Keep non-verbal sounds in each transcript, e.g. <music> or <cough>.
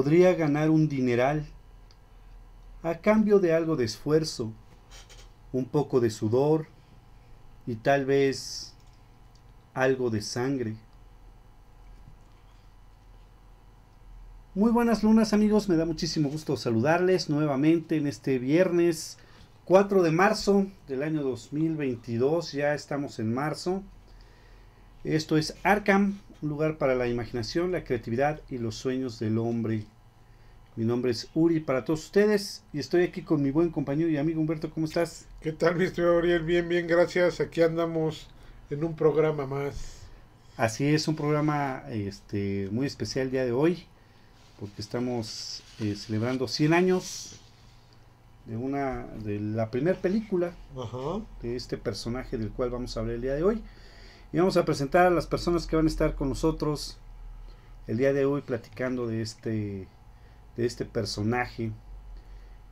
podría ganar un dineral a cambio de algo de esfuerzo, un poco de sudor y tal vez algo de sangre. Muy buenas lunas amigos, me da muchísimo gusto saludarles nuevamente en este viernes 4 de marzo del año 2022, ya estamos en marzo. Esto es Arkham, un lugar para la imaginación, la creatividad y los sueños del hombre. Mi nombre es Uri para todos ustedes y estoy aquí con mi buen compañero y amigo Humberto. ¿Cómo estás? ¿Qué tal, mi estimado Uriel? Bien, bien, gracias. Aquí andamos en un programa más. Así es, un programa este, muy especial el día de hoy porque estamos eh, celebrando 100 años de una de la primera película Ajá. de este personaje del cual vamos a hablar el día de hoy. Y vamos a presentar a las personas que van a estar con nosotros el día de hoy platicando de este, de este personaje.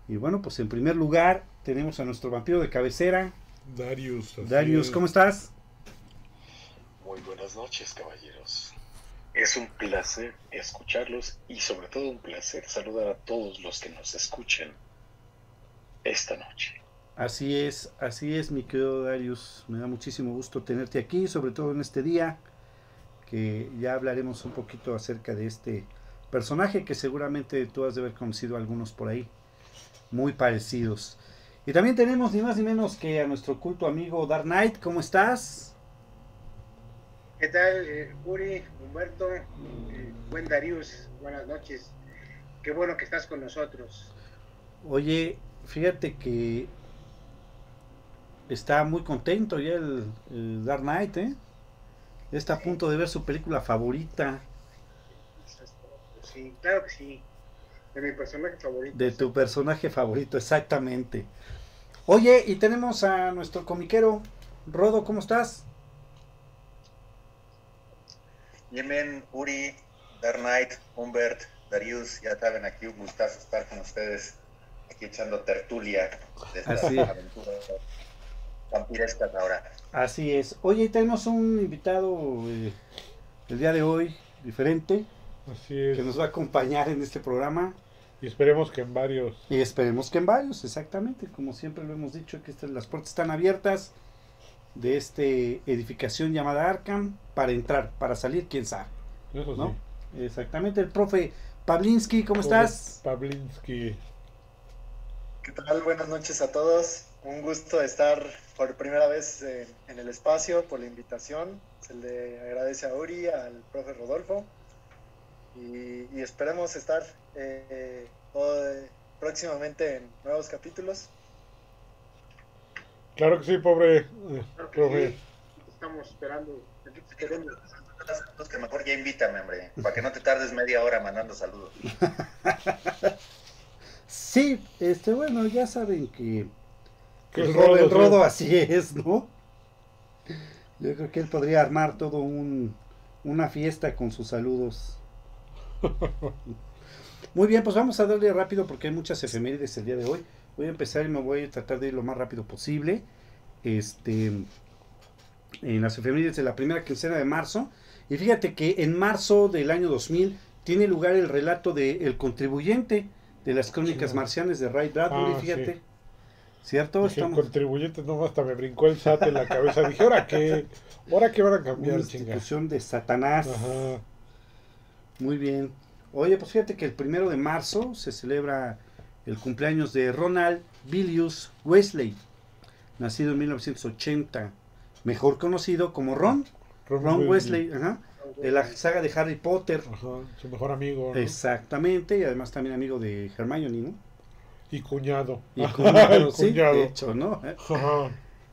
Y bueno, pues en primer lugar tenemos a nuestro vampiro de cabecera. Darius. Darius. ¿cómo estás? Muy buenas noches, caballeros. Es un placer escucharlos y sobre todo un placer saludar a todos los que nos escuchen esta noche. Así es, así es, mi querido Darius. Me da muchísimo gusto tenerte aquí, sobre todo en este día, que ya hablaremos un poquito acerca de este personaje que seguramente tú has de haber conocido algunos por ahí, muy parecidos. Y también tenemos ni más ni menos que a nuestro culto amigo Dark Knight. ¿Cómo estás? ¿Qué tal, eh, Uri, Humberto, eh, buen Darius? Buenas noches. Qué bueno que estás con nosotros. Oye, fíjate que está muy contento ya el, el Dark Knight, ¿eh? Está a punto de ver su película favorita. Sí, claro que sí. De mi personaje favorito. De tu personaje favorito, exactamente. Oye, y tenemos a nuestro comiquero, Rodo, ¿cómo estás? Bien, bien, Uri, Dark Knight, Humbert, Darius, ya saben, aquí un gustazo estar con ustedes, aquí echando tertulia de estas Así. aventuras vampirescas ahora. Así es. Oye, y tenemos un invitado eh, el día de hoy, diferente, Así es. que nos va a acompañar en este programa. Y esperemos que en varios. Y esperemos que en varios, exactamente, como siempre lo hemos dicho, que estas, las puertas están abiertas de esta edificación llamada Arkham para entrar, para salir, quién sabe. Eso sí. ¿No? Exactamente, el profe Pavlinsky, ¿cómo estás? Pavlinsky. ¿Qué tal? Buenas noches a todos. Un gusto estar por primera vez en el espacio, por la invitación. Se le agradece a Uri, al profe Rodolfo. Y, y esperemos estar eh, todo- próximamente en nuevos capítulos. Claro que sí, pobre eh, Claro que profe. sí. Estamos esperando. Queremos. Los que mejor ya invítame, hombre, para que no te tardes media hora mandando saludos. <laughs> Sí, este, bueno, ya saben que Que el el Rodo, el. Rodo así es, ¿no? Yo creo que él podría armar todo un, una fiesta con sus saludos. <laughs> Muy bien, pues vamos a darle rápido porque hay muchas efemérides el día de hoy. Voy a empezar y me voy a tratar de ir lo más rápido posible. Este, en las efemérides de la primera quincena de marzo. Y fíjate que en marzo del año 2000 tiene lugar el relato de El contribuyente de las crónicas Sí. marcianes de Ray Bradbury, Ah, fíjate. sí. ¿Cierto? Dije, Estamos contribuyentes, no, hasta me brincó el SAT en la cabeza. Dije, ¿ahora qué? ¿Ahora qué van a una cambiar, chinga? institución de Satanás. Ajá. Muy bien. Oye, pues fíjate que el primero de marzo se celebra el cumpleaños de Ronald Bilius Wesley, nacido en 1980, mejor conocido como Ron, Ron Wesley, ajá, de la saga de Harry Potter. Ajá, su mejor amigo. ¿no? Exactamente, y además también amigo de Hermione, ¿no? Y cuñado. Y cuñado, sí, cuñado. de hecho, ¿no? Ajá.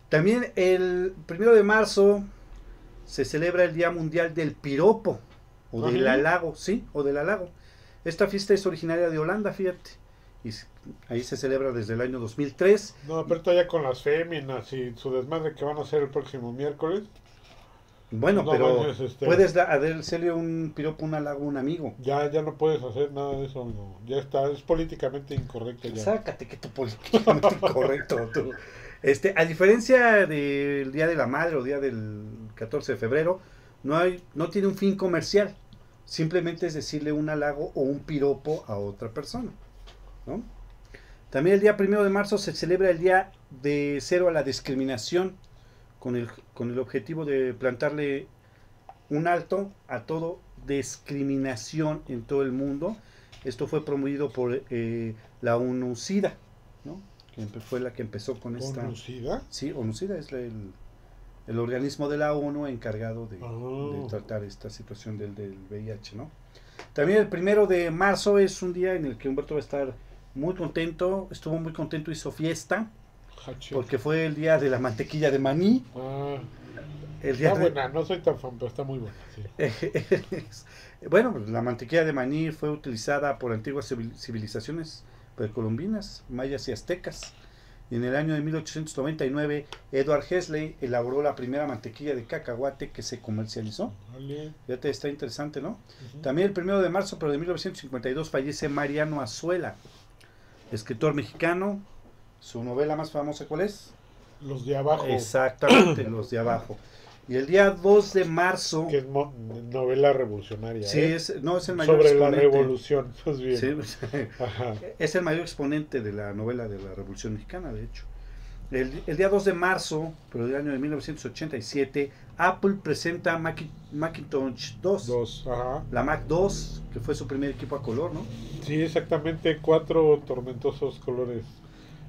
También el primero de marzo se celebra el Día Mundial del Piropo, o del halago, ¿sí? O del halago. Esta fiesta es originaria de Holanda, fíjate. Y ahí se celebra desde el año 2003. No, pero todavía con las féminas y su desmadre que van a hacer el próximo miércoles. Bueno, No pero manches, este- puedes hacerle un piropo, un halago a un amigo. Ya, ya no puedes hacer nada de eso, amigo. Ya está, es políticamente incorrecto ya. Sácate que tu políticamente <laughs> incorrecto tú. Este, a diferencia del Día de la Madre o Día del 14 de febrero, no hay, no tiene un fin comercial. simplemente es decirle un halago o un piropo a otra persona. ¿no? También el día primero de marzo se celebra el día de cero a la discriminación con el, con el objetivo de plantarle un alto a todo discriminación en todo el mundo. Esto fue promovido por eh, la ONU-SIDA, ¿no? que fue la que empezó con esta... ¿ONU-SIDA? Sí, ONU-SIDA es el, el, organismo de la ONU encargado de, Ah. de tratar esta situación del, del VIH, ¿no? También el primero de marzo es un día en el que Humberto va a estar muy contento, estuvo muy contento, hizo fiesta. Porque fue el día de la mantequilla de maní, Ah, el día está de- buena, no soy tan fan, pero está muy buena. sí. <laughs> bueno, pues, la mantequilla de maní fue utilizada por antiguas civil- civilizaciones precolombinas, mayas y aztecas. Y en el año de 1899, Edward Hesley elaboró la primera mantequilla de cacahuate que se comercializó. Vale. Fíjate, está interesante, ¿no? Ujú. También el primero de marzo, pero de 1952, fallece Mariano Azuela, escritor mexicano. Su novela más famosa, ¿cuál es? Los de abajo, Exactamente, <clears throat> los de abajo. Y el día 2 de marzo, que es novela revolucionaria. sí, ¿eh? es, no es el mayor Sobre la revolución. <laughs> Pues bien. <laughs> Sí, Ajá. es el mayor exponente de la novela de la Revolución Mexicana, de hecho. El, el día 2 de marzo, pero del año de 1987, Apple presenta Maci- Macintosh 2, Dos, ajá. la Mac 2, que fue su primer equipo a color, ¿no? Sí, exactamente, cuatro tormentosos colores.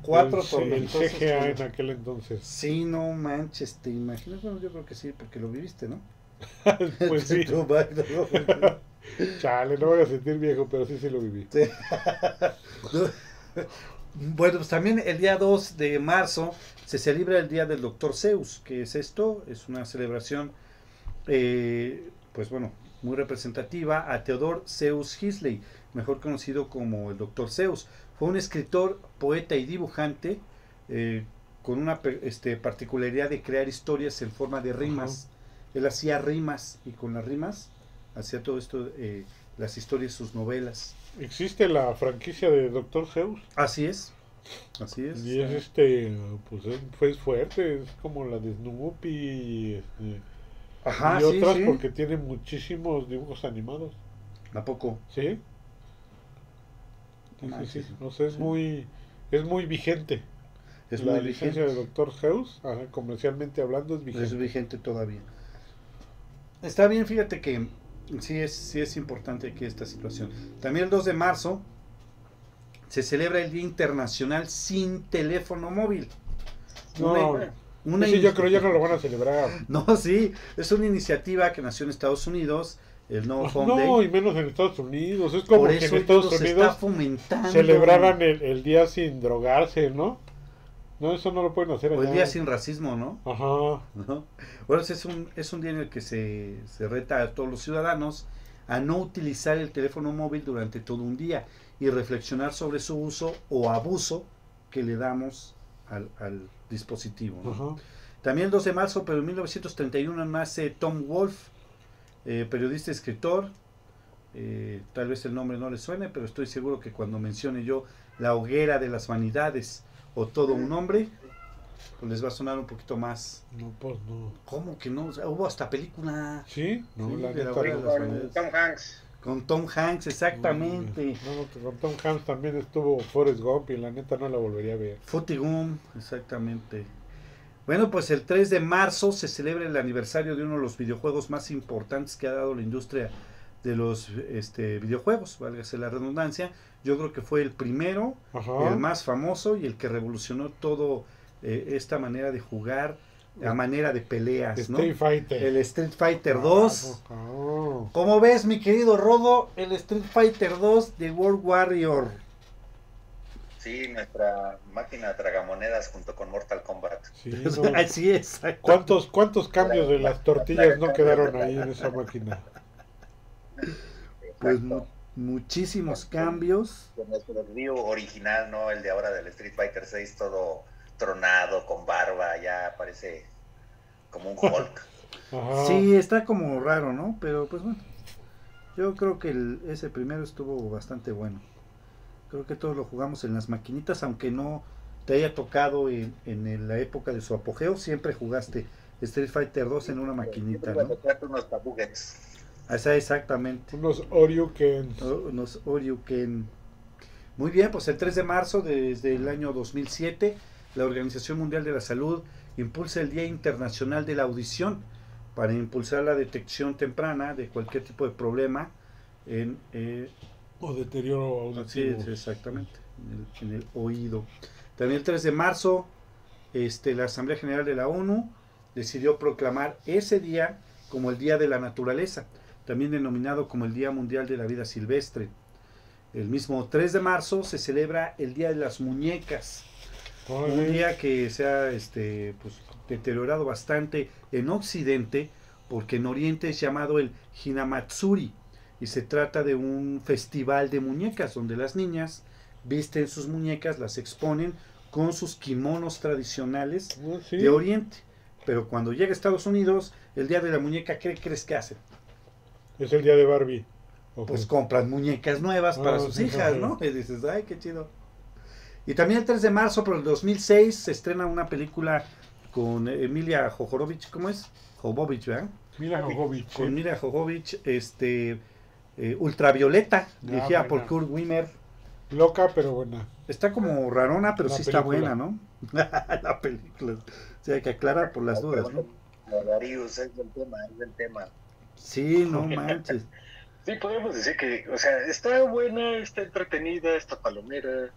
Cuatro el, C- El tormentosos CGA en aquel entonces. Sí, no manches, te imaginas. Bueno, yo creo que sí, porque lo viviste, ¿no? <laughs> Pues sí. <laughs> <laughs> Chale, no voy a sentir viejo, pero sí, sí lo viví. Bueno, pues también el día 2 de marzo se celebra el Día del Doctor Zeus. ¿Qué es esto? Es una celebración, eh, pues bueno, muy representativa a Theodore Zeus Hisley, mejor conocido como el Doctor Zeus. Fue un escritor, poeta y dibujante eh, con una pe- este, particularidad de crear historias en forma de rimas. Él hacía rimas y con las rimas hacía todo esto, eh, las historias, sus novelas. Existe la franquicia de Doctor Zeus. Así es. Así es. Y es este, pues es, pues fuerte, es como la de Snoopy este, Ajá, y sí, otras sí. porque tiene muchísimos dibujos animados. ¿A poco? ¿Sí? Sí, sí, sí. Sea, es Sí. muy, es muy vigente. Es la muy licencia vigente. de Doctor Zeus, ajá, comercialmente hablando, es vigente. Es vigente todavía. Está bien, fíjate que sí es, sí es importante aquí esta situación. También el 2 de marzo se celebra el Día Internacional sin teléfono móvil. No, Una- una ese yo creo ya no lo van a celebrar. <laughs> No, sí, es una iniciativa que nació en Estados Unidos, el No Phone No, Day. y menos en Estados Unidos. Es como que en Estados está Unidos fomentando. celebraran el, el día sin drogarse, ¿no? No, eso no lo pueden hacer O el. Día sin racismo, ¿no? Ajá. ¿no? Bueno, es un, es un día en el que se, se reta a todos los ciudadanos a no utilizar el teléfono móvil durante todo un día y reflexionar sobre su uso o abuso que le damos al, al dispositivo. ¿no? También el 2 de marzo, pero en 1931 nace Tom Wolfe, eh, periodista y escritor. Eh, tal vez el nombre no le suene, pero estoy seguro que cuando mencione yo La hoguera de las vanidades o todo un hombre, pues les va a sonar un poquito más. No, pues no. ¿Cómo que no? O sea, hubo hasta película ¿Sí? No, Sí, la de la neta hoguera de las Con vanidades. Tom Hanks. con Tom Hanks, exactamente. No, no, que con Tom Hanks también estuvo Forrest Gump y la neta no la volvería a ver. Footy Gum, exactamente. Bueno, pues el 3 de marzo se celebra el aniversario de uno de los videojuegos más importantes que ha dado la industria de los este, videojuegos, válgase la redundancia. Yo creo que fue el primero, Ajá. el más famoso y el que revolucionó todo eh, esta manera de jugar, a manera de peleas, ¿no? Street Fighter. El Street Fighter 2. Ah, Como ves, mi querido Rodo, el Street Fighter 2 de World Warrior. Sí, nuestra máquina tragamonedas junto con Mortal Kombat. sí, <laughs> no. Así es. ¿Cuántos, ¿Cuántos cambios de las tortillas no quedaron ahí en esa máquina? Pues mu- muchísimos cambios. Con nuestro río original, ¿no? El de ahora del Street Fighter 6, todo tronado, con barba, ya parece como un Hulk. <laughs> Ajá. Sí, está como raro, ¿no? Pero pues bueno. Yo creo que el- ese primero estuvo bastante bueno. Creo que todos lo jugamos en las maquinitas, aunque no te haya tocado en, en la época de su apogeo, siempre jugaste Street Fighter 2 en una maquinita, ¿no? unos. Esa exactamente. Unos Oryuken. Unos Oryuken. Muy bien, pues el 3 de marzo desde el año 2007, la Organización Mundial de la Salud impulsa el Día Internacional de la Audición para impulsar la detección temprana de cualquier tipo de problema en, eh, O deterioro auditivo. sí, exactamente, en el, en el oído. También el 3 de marzo, este, la Asamblea General de la ONU decidió proclamar ese día como el Día de la Naturaleza, también denominado como el Día Mundial de la Vida Silvestre. El mismo 3 de marzo se celebra el Día de las Muñecas, un día que se ha este, pues, deteriorado bastante en Occidente, porque en Oriente es llamado el Hinamatsuri, y se trata de un festival de muñecas, donde las niñas visten sus muñecas, las exponen con sus kimonos tradicionales Ah, sí. de Oriente. Pero cuando llega a Estados Unidos, el día de la muñeca, ¿qué crees que hacen? Es el día de Barbie. Pues compran muñecas nuevas para Ah, sus sí, hijas, sí. ¿no? Y dices, ay, qué chido. Y también el 3 de marzo, pero el 2006, se estrena una película con Emilia Jojorovich, ¿cómo es? Jovovich, ¿verdad? Mila Jovovich. Con Jovovich, este, eh, Ultravioleta, Ah, dirigida por. Kurt Wimmer. Loca, pero buena. Está como rarona, pero La sí está buena, ¿no? <laughs> la película. O sea, hay que aclarar por las dudas, ¿no? No, Darius, es el tema, es el tema. Sí, no <laughs> manches. Sí, podemos decir que, o sea, está buena, está entretenida, está palomera.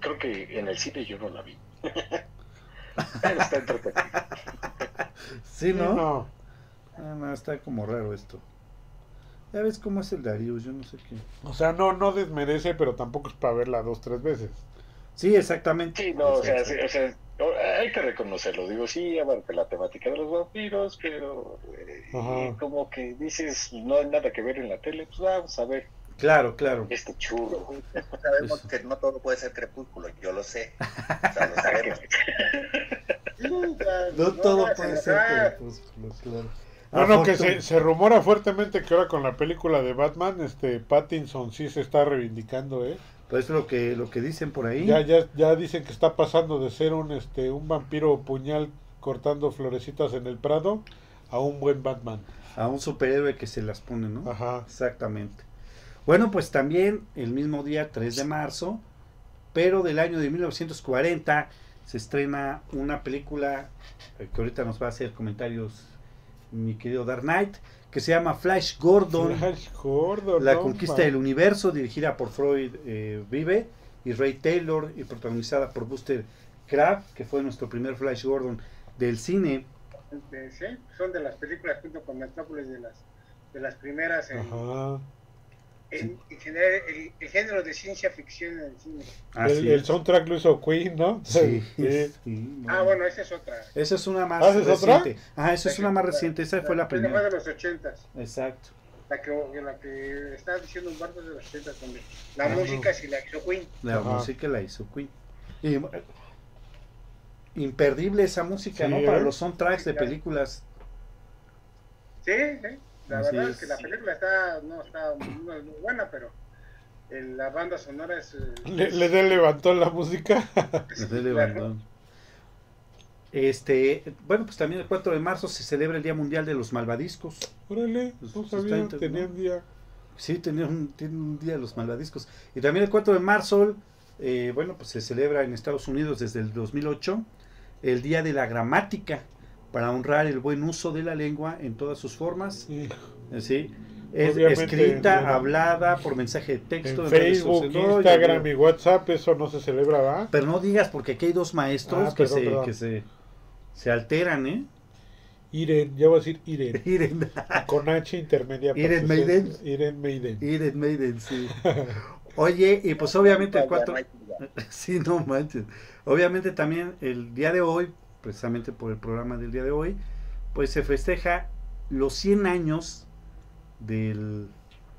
Creo que en el cine yo no la vi. <laughs> Pero está entretenida. Sí, ¿no? No. Ah, no, está como raro esto. Ya ves cómo es el Darius, yo no sé qué. O sea, no, no desmerece, pero tampoco es para verla dos, tres veces. Sí, exactamente. Sí, no, o sea, sí, o sea, hay que reconocerlo. Digo, sí, abarca la temática de los vampiros, pero eh, como que dices, no hay nada que ver en la tele, pues vamos a ver Claro, claro. este churro. Sabemos Eso. que no todo puede ser crepúsculo, yo lo sé. O sea, lo <laughs> sabemos. No todo hagas puede ser enojar. crepúsculo, claro. Bueno, que se, se rumora fuertemente que ahora con la película de Batman, este Pattinson sí se está reivindicando, ¿eh? Pues lo que, lo que dicen por ahí. Ya, ya, ya dicen que está pasando de ser un, este, un vampiro puñal cortando florecitas en el Prado a un buen Batman. A un superhéroe que se las pone, ¿no? Ajá. Exactamente. Bueno, pues también el mismo día, 3 de marzo, pero del año de 1940, se estrena una película eh, que ahorita nos va a hacer comentarios mi querido Dark Knight, que se llama Flash Gordon, Flash Gordon, La conquista del universo, dirigida por Freud eh, Vive y Ray Taylor y protagonizada por Buster Crabbe, que fue nuestro primer Flash Gordon del cine. De- sí, son de las películas junto con Metrópolis de las de las primeras en, Ajá. En- en general el, el género de ciencia ficción en el cine. Así El, soundtrack lo hizo Queen, ¿no? Sí, Sí. sí, no. Ah, bueno, esa es otra. Esa es una más ¿Ah, esa es otra? reciente. Ah, esa es una más reciente. Esa fue la fue primera. de los ochentas. Exacto. La que, la que está diciendo un barco de los ochentas donde la Ah, música no. sí la hizo Queen. La Ajá. música la hizo Queen. Y, eh, imperdible esa música, Sí, ¿no? ¿eh? Para los soundtracks de películas. Sí, sí. La Así verdad es. es que la película está, no está no es muy buena, pero el- la banda sonora es... eh, Le, le de levantó la música. es- claro. Bandón. Este, bueno, pues también el 4 de marzo se celebra el Día Mundial de los Malvadiscos. Órale, Pues, no sabía, tenían día. Sí, tiene un, tiene un día de los malvadiscos. Y también el 4 de marzo, eh, bueno, pues se celebra en Estados Unidos desde el 2008 el Día de la Gramática para honrar el buen uso de la lengua en todas sus formas. Sí. ¿sí? Es Obviamente, escrita, bueno. hablada, por mensaje de texto. En Facebook, Instagram y WhatsApp, eso no se celebra, ¿va? Pero no digas, porque aquí hay dos maestros Ah, que, perdón, se, perdón. que se, se alteran, ¿eh? Iren, ya voy a decir Iren. <laughs> Iren, Con H intermedia. para Iren Maiden. Iren Maiden. Iren Maiden, sí. <laughs> Oye, y pues obviamente el 4... Ya no hay duda. Sí, no manches. Obviamente también el día de hoy, precisamente por el programa del día de hoy, pues se festeja los 100 años del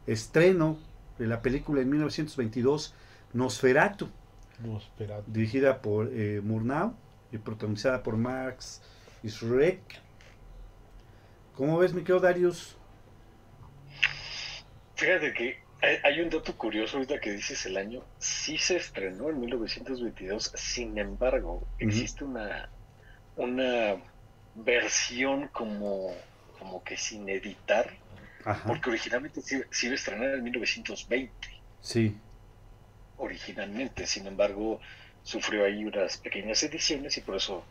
estreno de la película en 1922, Nosferatu, dirigida por eh, Murnau y protagonizada por Max Schreck. ¿Cómo ves, mi querido Darius? Fíjate que hay, hay un dato curioso ahorita que dices el año. Sí se estrenó en 1922, sin embargo, existe una, una versión como como que sin editar, Ajá. porque originalmente se, se iba a estrenar en 1920, Sí. originalmente, sin embargo, sufrió ahí unas pequeñas ediciones y por eso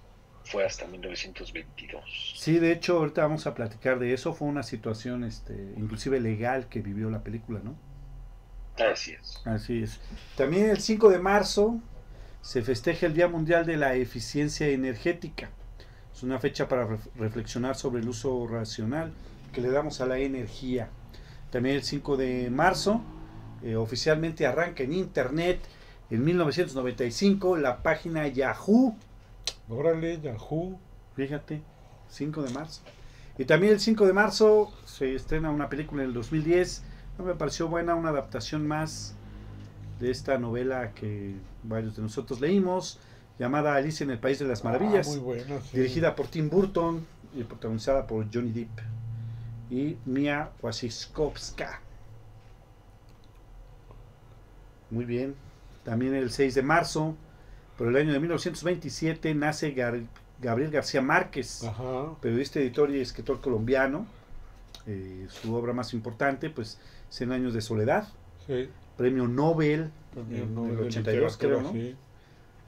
fue hasta 1922. Sí, de hecho, ahorita vamos a platicar de eso. Fue una situación, este, inclusive legal que vivió la película, ¿no? Así es. Así es. También el 5 de marzo se festeja el Día Mundial de la Eficiencia Energética. Es una fecha para ref- reflexionar sobre el uso racional que le damos a la energía. También el 5 de marzo eh, oficialmente arranca en Internet en 1995 la página Yahoo. Órale, Yahoo. Fíjate, 5 de marzo. Y también el 5 de marzo se estrena una película en el 2010. No me pareció buena, una adaptación más de esta novela que varios de nosotros leímos, llamada Alicia en el País de las Maravillas, Ah, muy sí. dirigida por Tim Burton y protagonizada por Johnny Depp y Mia Wasikowska. Muy bien. También el 6 de marzo, por el año de 1927, nace Gar- Gabriel García Márquez, Ajá. periodista, editor y escritor colombiano. Eh, su obra más importante, pues, 100 años de soledad, Sí. Premio Nobel en el de 82, creo, ¿no? sí.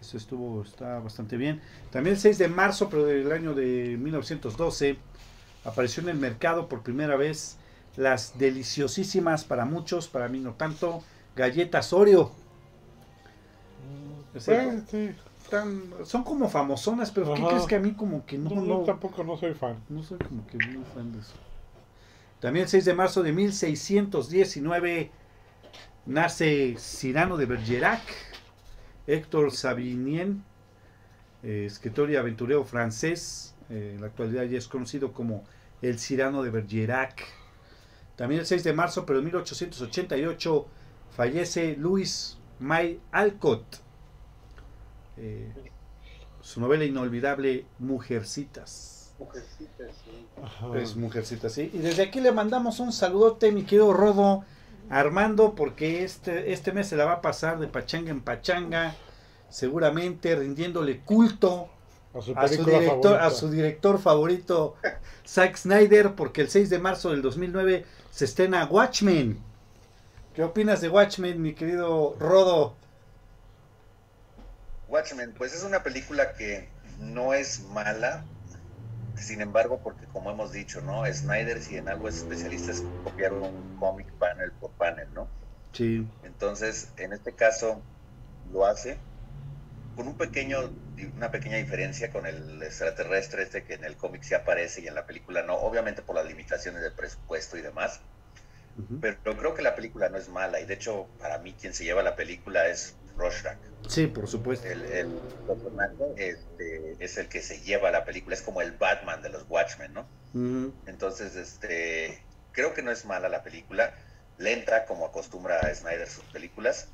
Eso estuvo, está bastante bien. También el 6 de marzo, pero del año de 1912, apareció en el mercado por primera vez las deliciosísimas para muchos, para mí no tanto, galletas Oreo. Mm, eh, sí. Tan- son como famosonas, pero ¿qué Ajá. crees que a mí como que no, No, no, tampoco no soy fan. no soy como que muy fan de eso. También el 6 de marzo de 1619 nace Cyrano de Bergerac, Héctor Sabinien, eh, escritor y aventurero francés, eh, en la actualidad ya es conocido como el Cyrano de Bergerac. También el 6 de marzo, pero en 1888, fallece Louis May Alcott. Eh, su novela inolvidable Mujercitas. Mujercitas, sí. Es Mujercitas, sí. Y desde aquí le mandamos un saludote, mi querido Rodo, Armando, porque este, este mes se la va a pasar de pachanga en pachanga, seguramente rindiéndole culto a su a su película director, a su director favorito, Zack Snyder, porque el 6 de marzo del 2009 se estrena Watchmen. ¿Qué opinas de Watchmen, mi querido Rodo? Watchmen, pues es una película que no es mala, sin embargo, porque como hemos dicho, ¿no? Snyder, si en algo es especialista, es copiar un cómic panel por panel, ¿no? Sí, Entonces, en este caso, lo hace con un pequeño, una pequeña diferencia con el extraterrestre este que en el cómic sí aparece y en la película no, obviamente por las limitaciones del presupuesto y demás, pero creo que la película no es mala y de hecho, para mí quien se lleva la película es Rorschach. sí, por supuesto. El, este, es el que se lleva la película, es como el Batman de los Watchmen, ¿no? Entonces, este, creo que no es mala la película, lenta como acostumbra a Snyder sus películas,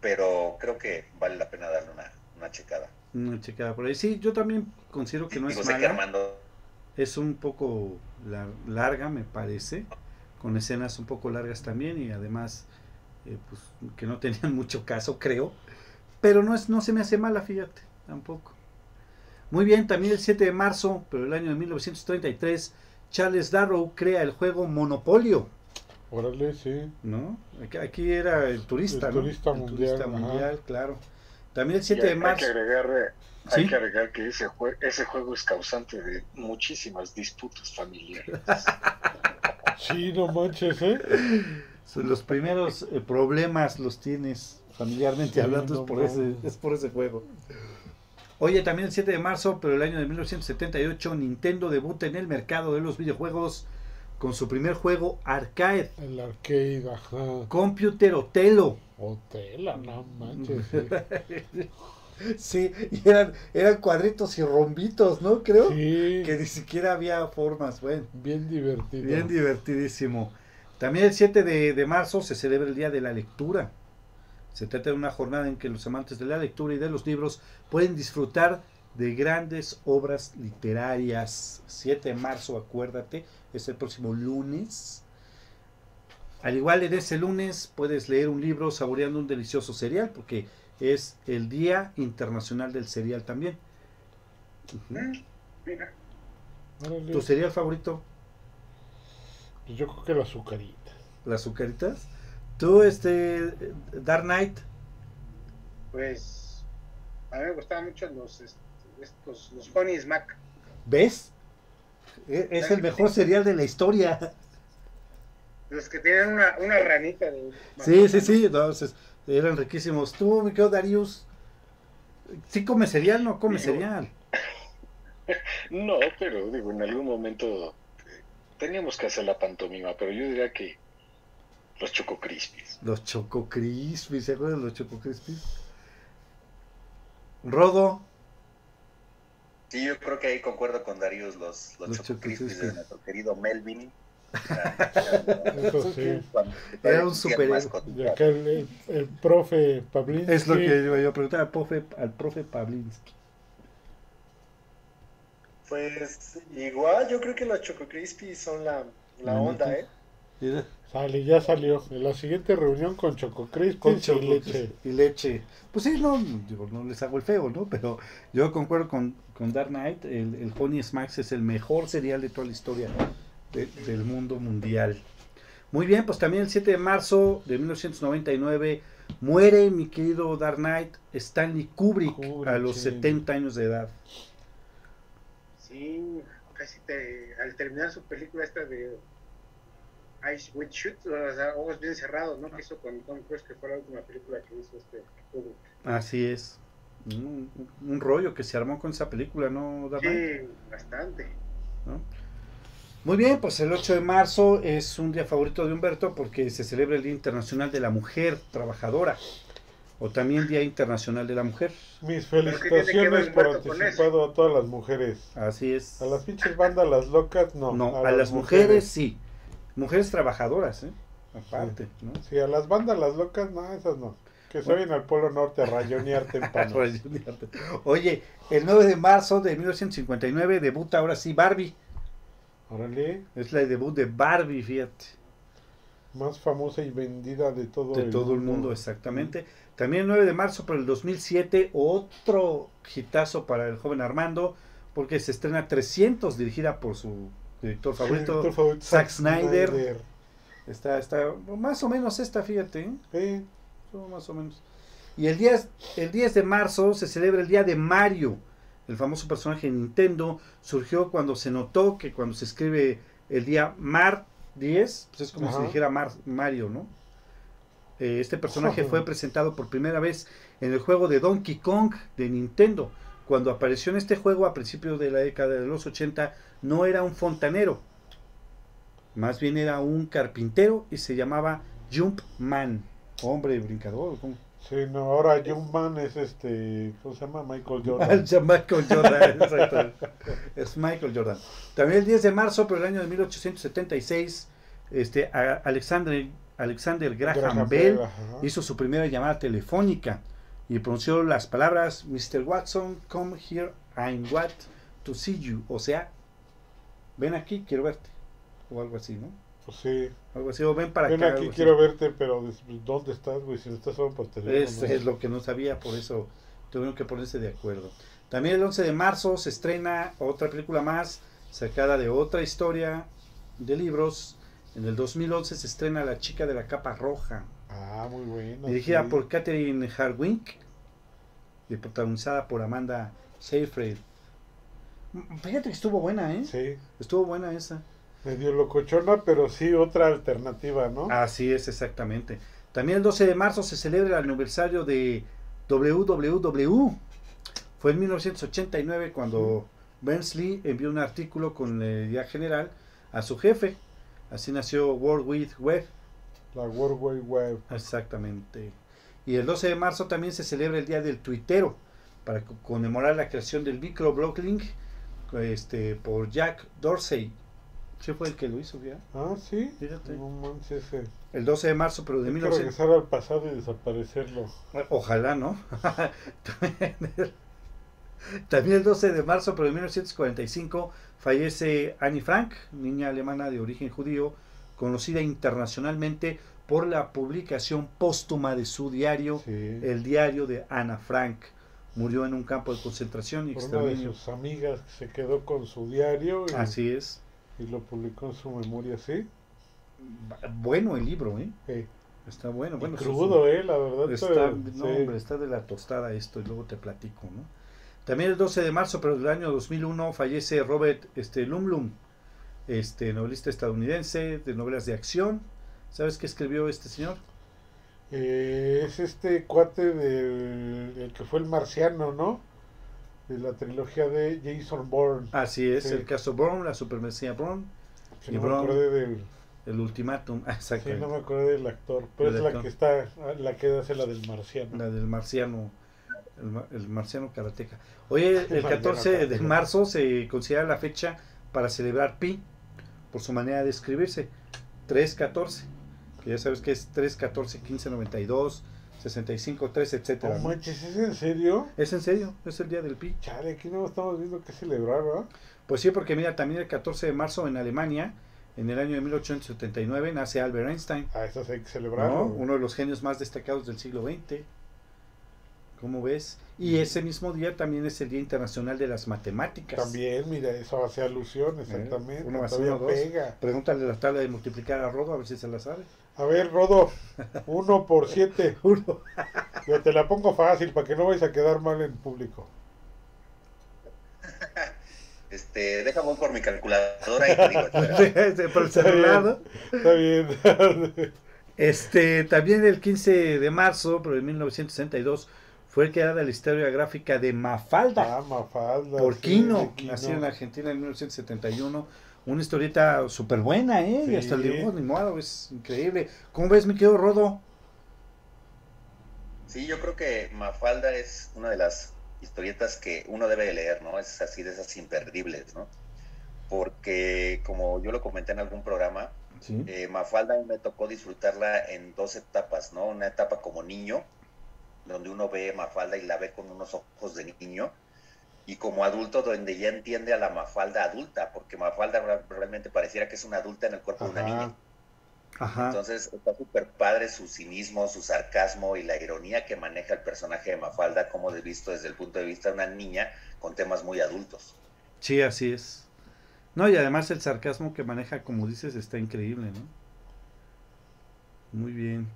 pero creo que vale la pena darle una, una checada. Una checada por ahí. Sí, yo también considero que no es mala. Armando Es un poco lar- larga, me parece, con escenas un poco largas también y además eh, pues, que no tenían <laughs> mucho caso, creo. Pero no, es, no se me hace mala, fíjate, tampoco. Muy bien, también el 7 de marzo, pero el año de 1933, Charles Darrow crea el juego Monopolio, Órale, sí. ¿no? Aquí, aquí era el turista, El ¿no? turista el mundial, turista ajá. mundial, claro. También el Y 7 hay, de hay marzo. que agregar, eh, ¿Sí? hay que agregar que ese, jue- ese juego es causante de muchísimas disputas familiares. <laughs> Sí, no manches, ¿eh? Los primeros eh, problemas los tienes familiarmente Sí, hablando no es, por ese, es por ese juego. Oye, también el 7 de marzo, pero el año de 1978, Nintendo debuta en el mercado de los videojuegos con su primer juego arcade, El arcade, ajá. Computer Otelo. Hotela, no manches. <laughs> Sí, y eran, eran cuadritos y rombitos, ¿no? Creo Sí, que ni siquiera había formas. Bueno, bien divertido. Bien divertidísimo. También el 7 de, de marzo se celebra el Día de la Lectura. Se trata de una jornada en que los amantes de la lectura y de los libros pueden disfrutar de grandes obras literarias. 7 de marzo, acuérdate, es el próximo lunes. Al igual en ese lunes puedes leer un libro saboreando un delicioso cereal, porque es el Día Internacional del Cereal también. Mira. ¿Tu cereal favorito? Pues yo creo que las azucaritas. Las azucaritas. Tú, este, Dark Knight. Pues a mí me gustaban mucho los, est- estos, los Honey Smack. ¿Ves? E- Es el mejor serial de la historia. Los que tienen una, una ranita de... Sí, sí, sí. no, es- eran riquísimos. Tú, mi querido Darius. ¿Sí come cereal? No come cereal. <laughs> No, pero digo, en algún momento teníamos que hacer la pantomima, pero yo diría que los Choco Crispies. Los Choco Crispies, ¿se acuerdan de los Choco Crispies? Rodo. Sí, yo creo que ahí concuerdo con Darius, los, los, Los Choco Crispies de nuestro querido Melvin. Eso sí. Era un superhéroe. mascotitas. Y acá el, el, el profe Pablinsky. Es lo que iba yo a preguntar al profe, al profe Pavlinsky. Pues igual, yo creo que los Choco Crispy son la, la onda. ¿eh? Mira, Sale, ya salió. En la siguiente reunión con Choco Crispies Con y Choco leche. y leche. Pues sí, no, digo, no les hago el feo, ¿no? Pero yo concuerdo con, con Dark Knight. El, el Honey Smacks es el mejor cereal de toda la historia de- del mundo mundial. Muy bien, pues también el 7 de marzo de 1999 muere mi querido Dark Knight Stanley Kubrick, Kubrick, a los sí. 70 años de edad. Sí, casi te, al terminar su película esta de Ice White Shoot, o sea, ojos bien cerrados, ¿no? Que hizo con Tom Cruise, que fue la última película que hizo este Kubrick. Así es. Un, un rollo que se armó con esa película, ¿no, Knight? Sí, bastante. ¿no? Muy bien, pues el 8 de marzo es un día favorito de Humberto porque se celebra el Día Internacional de la Mujer Trabajadora o también Día Internacional de la Mujer. Mis ¿Pero qué tiene que ver felicitaciones por anticipado a todas las mujeres. Así es. A las pinches bandas, las locas, no. no, a, las mujeres, sí. Mujeres trabajadoras, ¿eh? Aparte, ¿no? Sí, a las bandas, las locas, no, esas no. Que se vayan al Polo Norte a rayonear temprano. <laughs> Oye, el 9 de marzo de 1959 debuta ahora sí Barbie. Órale, Es la debut de Barbie, fíjate. Más famosa y vendida de todo De el todo el mundo, exactamente. También el 9 de marzo, por el 2007, otro hitazo para el joven Armando, porque se estrena 300, dirigida por su director favorito. Director favorito, Zack Snyder. Está, está más o menos esta, fíjate. ¿eh? Sí, Todo más o menos. Y el 10, el 10 de marzo se celebra el Día de Mario. El famoso personaje de Nintendo surgió cuando se notó que cuando se escribe el día Mar 10, pues es como Ajá. si dijera Mar, Mario, ¿no? Eh, este personaje fue presentado por primera vez en el juego de Donkey Kong de Nintendo. Cuando apareció en este juego a principios de la década de los 80, no era un fontanero, más bien era un carpintero y se llamaba Jumpman, hombre brincador. ¿cómo? Sí, no, ahora Jumpman es este, ¿cómo se llama? Michael <laughs> Jordan. Michael Jordan, exacto. Es Michael Jordan. También el 10 de marzo, pero el año de 1876, este, Alexander, Alexander Graham, Graham Bell hizo su primera llamada telefónica y pronunció las palabras Mr. Watson, come here, I'm what to see you. O sea, ven aquí, quiero verte. O algo así, ¿no? Pues sí. Algo así, o ven para Ven acá. aquí, algo así. quiero verte, pero ¿dónde estás, güey? Si no estás solo por teléfono. Es, ¿no? es lo que no sabía, por eso tuvieron que ponerse de acuerdo. También el 11 de marzo se estrena otra película más, sacada de otra historia de libros. En el 2011 se estrena La chica de la capa roja, Ah, muy bueno. dirigida sí. por Catherine Hardwicke y protagonizada por Amanda Seyfried. Mm, Fíjate que estuvo buena, ¿eh? Sí, Estuvo buena esa. Medio locochona, pero sí otra alternativa, ¿no? Así es, exactamente. También el 12 de marzo se celebra el aniversario de WWW. Fue en 1989 cuando Bernsley envió un artículo con la idea general a su jefe. Así nació World Wide Web. La World Wide Web. Exactamente. Y el 12 de marzo también se celebra el Día del Tuitero para co- conmemorar la creación del microblogging este, por Jack Dorsey. ¿Sí fue el que lo hizo ya? Ah, sí. Fíjate. No manches. El 12 de marzo, pero de Hay que 1900. regresar al pasado y desaparecerlo. Ojalá, ¿no? <laughs> También el- También el 12 de marzo, pero de 1945, fallece Annie Frank, niña alemana de origen judío, conocida internacionalmente por la publicación póstuma de su diario, Sí. el diario de Ana Frank. Murió en un campo de concentración y por una de exterminio. sus amigas que se quedó con su diario y, Así es. Y lo publicó en su memoria, ¿sí? bueno el libro, ¿eh? Sí. Está bueno. Y bueno crudo, eh, la verdad. Está, no, sí. hombre, está de la tostada esto y luego te platico, ¿no? También el 12 de marzo, pero del año 2001, fallece Robert este, Lumlum, este novelista estadounidense de novelas de acción. ¿Sabes qué escribió este señor? Eh, es este cuate del el que fue el marciano, ¿no? De la trilogía de Jason Bourne. Así es, Sí. el caso Brown, la supremacía Brown, Que y no me Brown. acordé del, el ultimátum, <laughs> ah, sí, no me acordé del actor, pero Del es la actor. que está, la que hace la del marciano. la del marciano, el, el marciano karateca. Oye, <laughs> el Marciano 14 de marzo se considera la fecha para celebrar Pi, por su manera de escribirse, 314, que ya sabes que es 314, 1592, 65, 3, etcétera. No ¿no? manches, ¿es en serio? Es en serio, es el día del Pi. Chale, aquí no estamos viendo que celebrar, ¿verdad? Pues sí, porque mira, también el 14 de marzo en Alemania, en el año de 1879, nace Albert Einstein, Ah, esas hay que ¿no? celebrarlo. uno de los genios más destacados del siglo XX. ¿Cómo ves? Y ese mismo día también es el Día Internacional de las Matemáticas. También, mira, eso hace alusión, exactamente. uno más uno, dos. pega. Pregúntale la tabla de multiplicar a Rodo a ver si se la sabe. A ver, Rodo, <laughs> uno por siete. Uno. Yo te la pongo fácil para que no vayas a quedar mal en público. <laughs> Este, deja voy por mi calculadora y te digo, <laughs> Por el Está bien. celular. Está bien. Este, también el 15 de marzo, pero de 1962, fue creada la historia gráfica de Mafalda. ah, Mafalda. por sí, Quino, de Quino. nacido en Argentina en 1971. Una historieta súper buena, ¿eh? Y hasta el dibujo animado es increíble. ¿Cómo ves, mi querido Rodo? Sí, yo creo que Mafalda es una de las historietas que uno debe de leer, ¿no? Es así de esas imperdibles, ¿no? Porque como yo lo comenté en algún programa, Sí. eh, Mafalda me tocó disfrutarla en dos etapas, ¿no? Una etapa como niño, donde uno ve Mafalda y la ve con unos ojos de niño, y como adulto, donde ya entiende a la Mafalda adulta, porque Mafalda realmente pareciera que es una adulta en el cuerpo de una niña. Ajá. Entonces está súper padre su cinismo, su sarcasmo y la ironía que maneja el personaje de Mafalda, como de visto desde el punto de vista de una niña con temas muy adultos. Sí, así es. No, y además el sarcasmo que maneja, como dices, está increíble, ¿no? Muy bien.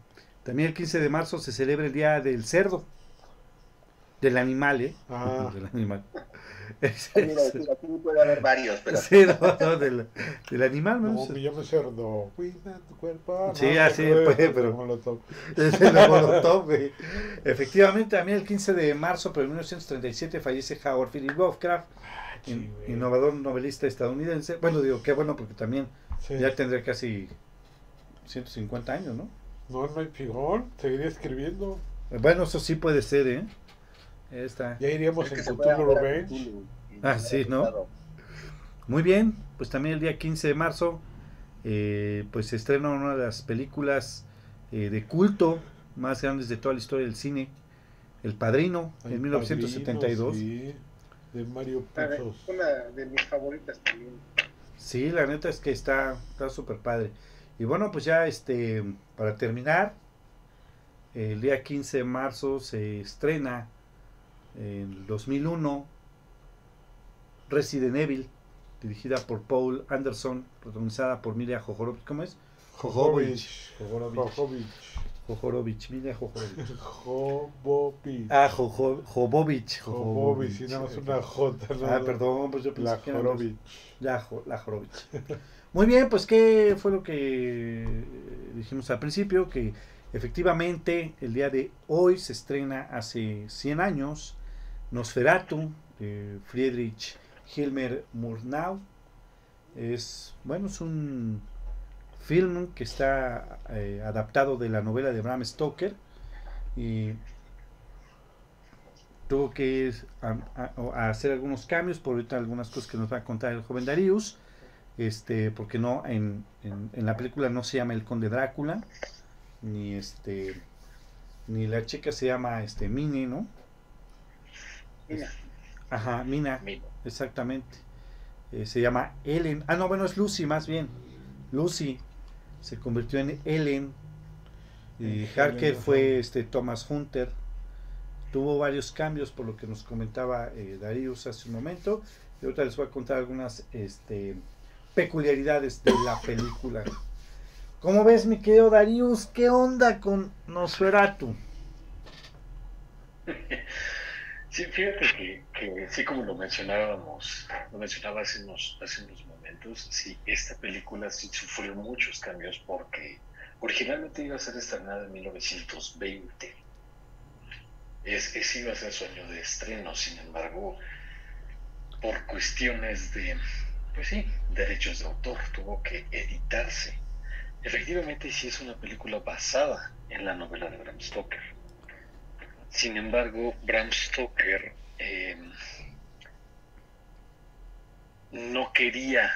También el 15 de marzo se celebra el Día del Cerdo. Del animal, ¿eh? Ah. <laughs> Del animal. Mira, <laughs> aquí aquí puede haber varios, pero Sí, no, no, del, del animal, ¿no? Como me llamo cerdo. Cuida tu cuerpo. Sí, no, así, no, pues, no, pero- Molotov. <laughs> Es el Molotov, güey. Efectivamente, también el 15 de marzo, pero en 1937, fallece Howard Philip Lovecraft, Sí, in- innovador novelista estadounidense. Bueno, digo, qué bueno, porque también Sí. ya tendría casi 150 años, ¿no? No, no hay figón. Seguiría escribiendo. Bueno, eso sí puede ser, ¿eh? Ahí está. Ya iríamos Es en Cthulhu Revenge. Ah, sí, ¿no? Muy bien, pues también el día 15 de marzo, eh, pues se estrena una de las películas eh, de culto más grandes de toda la historia del cine, El Padrino, Ay, en 1972. Padrino, sí, de Mario Puzos. Una de mis favoritas también. Sí, la neta es que está está súper padre. Y bueno, pues ya este para terminar, el día 15 de marzo se estrena en el 2001 Resident Evil, dirigida por Paul Anderson, protagonizada por Mila Jojorovich, ¿cómo es? Jojovich. Jojovich. Jojorovich, Mila Jojorovich. Jovovich. Ah, Jovovich. Jovovich, sí, nada más una J. Ah, perdón, pues yo pensé La que era Jorovich. La, Jo- la Jorovich. Muy bien, pues qué fue lo que eh, dijimos al principio, que efectivamente el día de hoy se estrena hace 100 años Nosferatu de Friedrich Hilmer Murnau. Es, bueno, es un film que está eh, adaptado de la novela de Bram Stoker y tuvo que a- a- a hacer algunos cambios por ahorita algunas cosas que nos va a contar el joven Darius este porque no en, en, en la película no se llama el conde Drácula ni este ni la chica se llama este Mine no Mira, ajá Mina. Mira, exactamente. Eh, se llama Ellen. Ah no bueno es Lucy más bien. Lucy se convirtió en Ellen. Y Harker fue este Thomas Hunter. Tuvo varios cambios por lo que nos comentaba eh, Darius hace un momento. Y ahorita les voy a contar algunas este, peculiaridades de la película ¿Cómo ves, mi querido Darius? ¿Qué onda con Nosferatu? Sí, fíjate que, que, sí, como lo mencionábamos, lo mencionaba hace unos, hace unos momentos, sí, esta película sí sufrió muchos cambios porque originalmente iba a ser estrenada en 1920. Es, ese iba a ser su año de estreno, sin embargo, por cuestiones de, pues sí, derechos de autor, tuvo que editarse. Efectivamente, sí es una película basada en la novela de Bram Stoker sin embargo, Bram Stoker eh, no quería,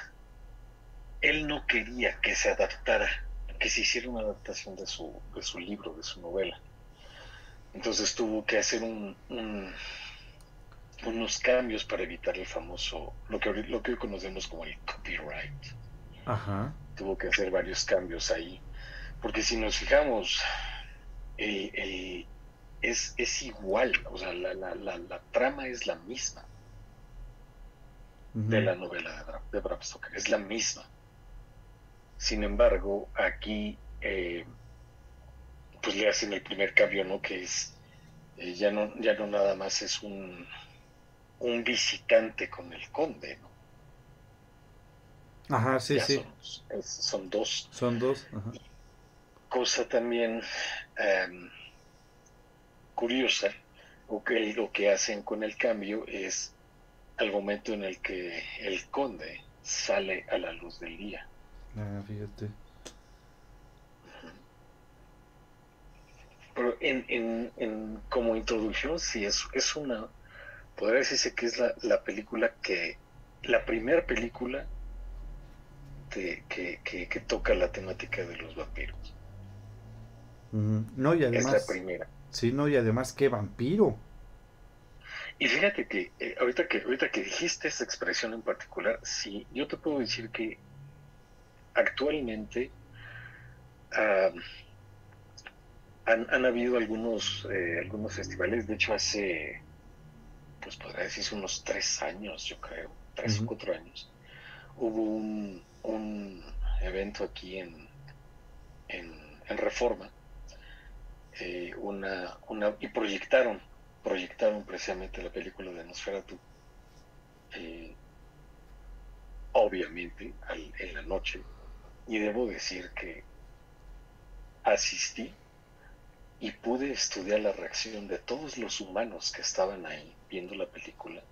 él no quería que se adaptara, que se hiciera una adaptación de su, de su libro, de su novela. Entonces tuvo que hacer un, unos cambios para evitar el famoso, lo que, lo que hoy conocemos como el copyright. Ajá. Tuvo que hacer varios cambios ahí. Porque si nos fijamos, el, es, es igual, o sea, la, la, la, trama es la misma de la novela de, Bram Stoker, es la misma. Sin embargo, aquí eh, pues le hacen el primer cambio, ¿no? Que es, eh, ya, no, ya no nada más es un, un visitante con el conde, ¿no? Ajá, sí, sí. Son, dos. Son dos. Cosa también... Em, curiosa, o que lo que hacen con el cambio es al momento en el que el conde sale a la luz del día. Ah, fíjate. Pero en, en, en, como introducción, sí, es, es una, podría decirse que es la, la película que, la primera película que, que, que, toca la temática de los vampiros. No, y además... Es la primera. Sí, no, y además qué vampiro. Y fíjate que eh, ahorita que ahorita que dijiste esa expresión en particular, sí, yo te puedo decir que actualmente han, habido algunos eh, algunos festivales, de hecho hace, pues podría decirse unos tres años, yo creo, tres o cuatro años, hubo un, un evento aquí en, en, en Reforma eh, una, una, y proyectaron, proyectaron precisamente la película de Nosferatu, eh, obviamente en la noche, y debo decir que asistí y pude estudiar la reacción de todos los humanos que estaban ahí viendo la película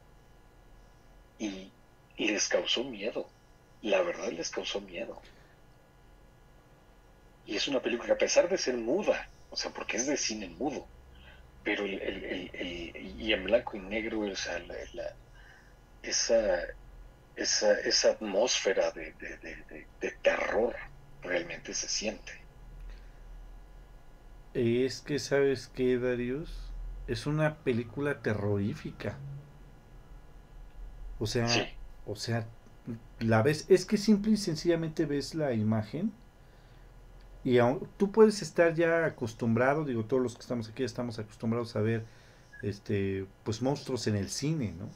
y les causó miedo, la verdad les causó miedo. Y es una película que a pesar de ser muda, o sea, porque es de cine mudo, pero el, el, el, y en blanco y negro, o sea, la, esa, esa, esa atmósfera de, de, de, terror realmente se siente. Es que, ¿sabes qué, Darius? Es una película terrorífica. O sea, o sea, la ves, es que simple y sencillamente ves la imagen y tú puedes estar ya acostumbrado, digo, todos los que estamos aquí estamos acostumbrados a ver este pues monstruos en el cine, ¿no?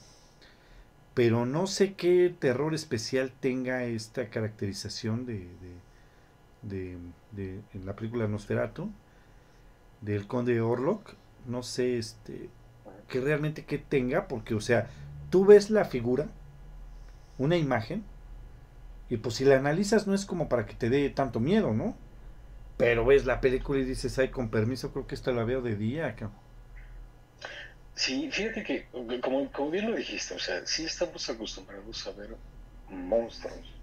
Pero no sé qué terror especial tenga esta caracterización de, de, de, en la película Nosferatu del conde Orlok, no sé este que realmente que tenga, porque o sea, tú ves la figura, una imagen, y pues si la analizas no es como para que te dé tanto miedo, ¿no? Pero ves la película y dices, ay, con permiso, creo que esta la veo de día. Acá. Sí, fíjate que, como, como bien lo dijiste, o sea, sí estamos acostumbrados a ver monstruos.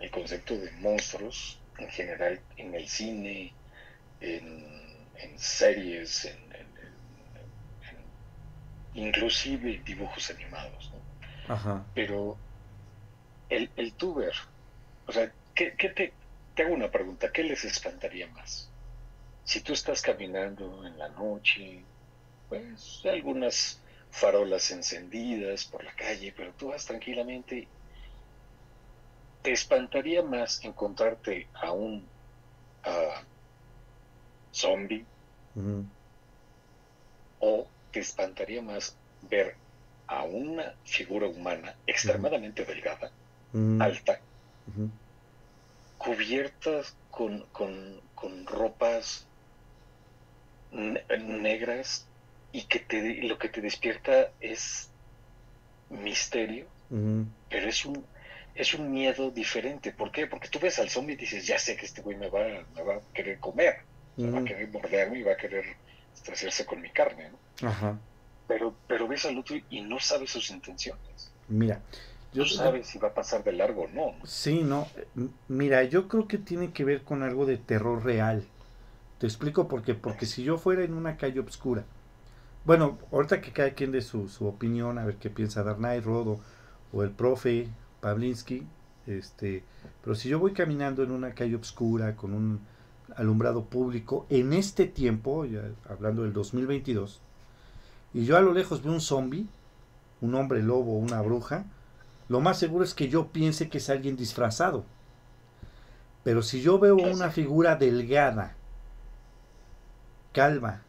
El concepto de monstruos en general en el cine, en, series, en, inclusive dibujos animados. ¿no? Ajá. Pero el, el tuber, o sea, ¿qué, qué, te, te hago una pregunta, ¿qué les espantaría más? Si tú estás caminando en la noche, pues algunas farolas encendidas por la calle, pero tú vas tranquilamente, ¿te espantaría más encontrarte a un zombie? ¿O te espantaría más ver a una figura humana extremadamente delgada, alta, cubiertas con, con, con ropas negras y que te, lo que te despierta es misterio, pero es un, es un miedo diferente. ¿Por qué? Porque tú ves al zombie y dices, ya sé que este güey me va, me va a querer comer, me va a querer morderme y va a querer hacerse con mi carne, ¿no? Pero, pero ves al otro y no sabes sus intenciones. Mira, yo no sabes si va a pasar de largo o no. Sí, no. Mira, yo creo que tiene que ver con algo de terror real. Te explico por qué. Porque si yo fuera en una calle oscura, bueno, ahorita que cada quien dé su, su opinión, a ver qué piensa Darnay, Rodo o el profe Pavlinsky, este, pero si yo voy caminando en una calle oscura con un alumbrado público en este tiempo, ya hablando del 2022, y yo a lo lejos veo un zombie, un hombre lobo, una bruja, lo más seguro es que yo piense que es alguien disfrazado. Pero si yo veo una figura delgada, calva,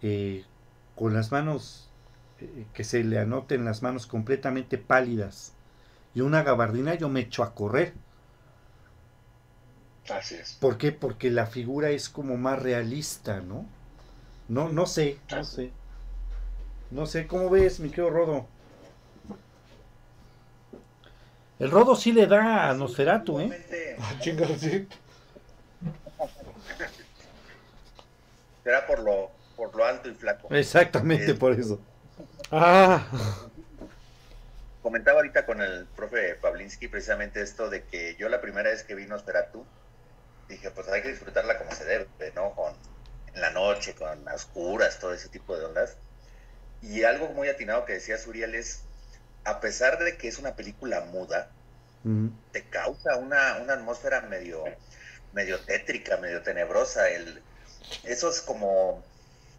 eh, con las manos eh, que se le anoten las manos completamente pálidas y una gabardina, yo me echo a correr. Así es. ¿Por qué? Porque la figura es como más realista, ¿no? No, no sé, no sé. No sé, ¿cómo ves, mi querido Rodo? El Rodo sí le da a Nosferatu, ¿eh? <laughs> Ah, sí. Será por lo por lo alto y flaco. Exactamente por eso. Ah. Comentaba ahorita con el profe Pavlinsky precisamente esto de que yo la primera vez que vi Nosferatu, dije, pues hay que disfrutarla como se debe, ¿no? Con, en la noche, con las oscuras, todo ese tipo de ondas. Y algo muy atinado que decía Suriel es, a pesar de que es una película muda, te causa una, una atmósfera medio, medio tétrica, medio tenebrosa. El, esos como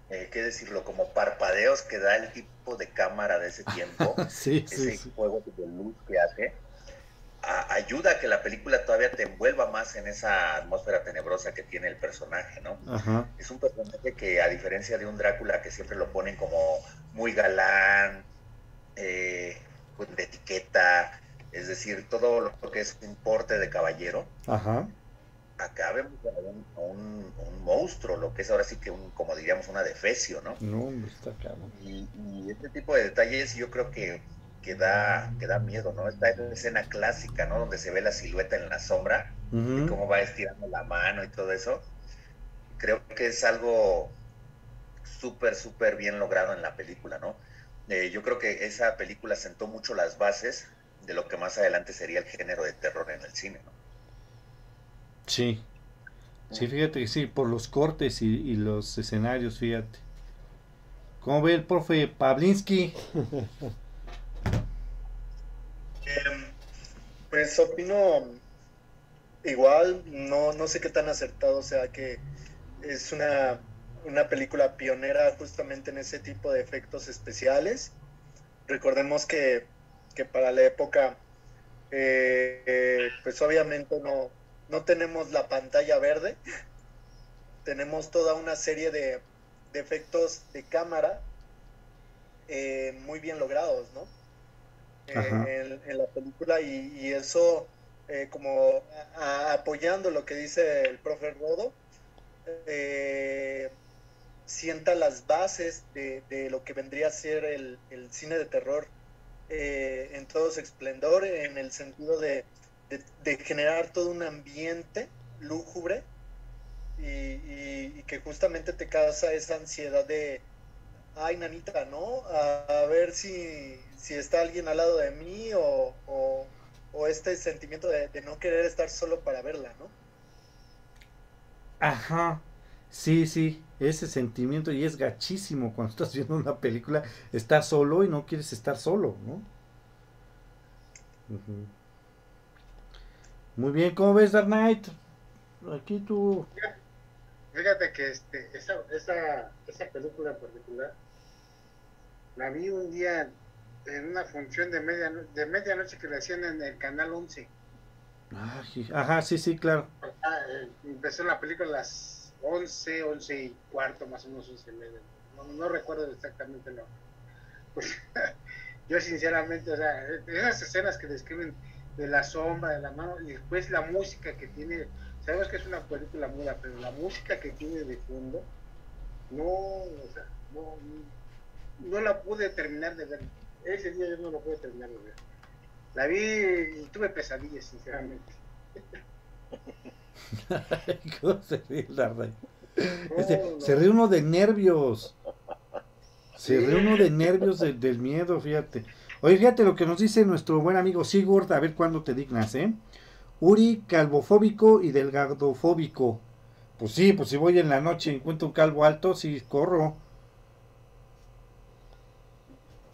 eh, ¿qué decirlo? Como parpadeos que da el tipo de cámara de ese tiempo, <laughs> ese juego de luz que hace, ayuda a que la película todavía te envuelva más en esa atmósfera tenebrosa que tiene el personaje, ¿no? Es un personaje que, a diferencia de un Drácula que siempre lo ponen como muy galán, eh, de etiqueta, es decir, todo lo que es un porte de caballero, Ajá acá vemos a un, monstruo, lo que es ahora sí que un, como diríamos, una defecio, ¿no? No, está acá, y, este tipo de detalles yo creo que, que, da, que da miedo, ¿no? Esta escena clásica, ¿no? Donde se ve la silueta en la sombra, y cómo va estirando la mano y todo eso. Creo que es algo súper, súper bien logrado en la película, ¿no? Eh, yo creo que esa película sentó mucho las bases de lo que más adelante sería el género de terror en el cine, ¿no? Sí. Sí, fíjate que sí, por los cortes y, los escenarios, fíjate. ¿Cómo ve el profe Pavlinsky? <laughs> Em, pues opino igual, no, no sé qué tan acertado sea que es una, una película pionera justamente en ese tipo de efectos especiales. Recordemos que, que para la época, eh, pues obviamente no, no tenemos la pantalla verde, tenemos toda una serie de, efectos de cámara eh, muy bien logrados, ¿no? Eh, en, la película y, eso eh, como apoyando lo que dice el profe Rodo, sienta las bases de, lo que vendría a ser el, el cine de terror en todo su esplendor, en el sentido de, de, generar todo un ambiente lúgubre y, que justamente te causa esa ansiedad de, ay, nanita, ¿no? A, ver si, si, está alguien al lado de mí o, o, este sentimiento de, no querer estar solo para verla, ¿no? Ajá, sí, sí, ese sentimiento y es gachísimo cuando estás viendo una película, estás solo y no quieres estar solo, ¿no? Muy bien, ¿cómo ves Dark Knight? Aquí tú. Fíjate que este, esa, esa, esa película en particular la vi un día en una función de, media, de medianoche que le hacían en el canal 11. Ah, ajá, sí, sí, claro. Ah, eh, empezó la película a las 11, 11 y cuarto, más o menos 11 y media. No, recuerdo exactamente lo. Pues, <laughs> yo sinceramente, o sea, esas escenas que describen de la sombra, de la mano, y después la música que tiene, sabemos que es una película muda, pero la música que tiene de fondo, no, o sea, no, no la pude terminar de ver. Ese día yo no lo pude terminar de ver. La vi y tuve pesadillas, sinceramente. <laughs> ¿Cómo se ríe la rey? Este, Se ríe uno de nervios. Se ríe uno de nervios de- del miedo, fíjate. Oye, fíjate lo que nos dice nuestro buen amigo Sigurd, a ver cuándo te dignas, ¿eh? Uri, calvofóbico y delgadofóbico. Pues sí, pues si voy en la noche y encuentro un calvo alto, sí corro.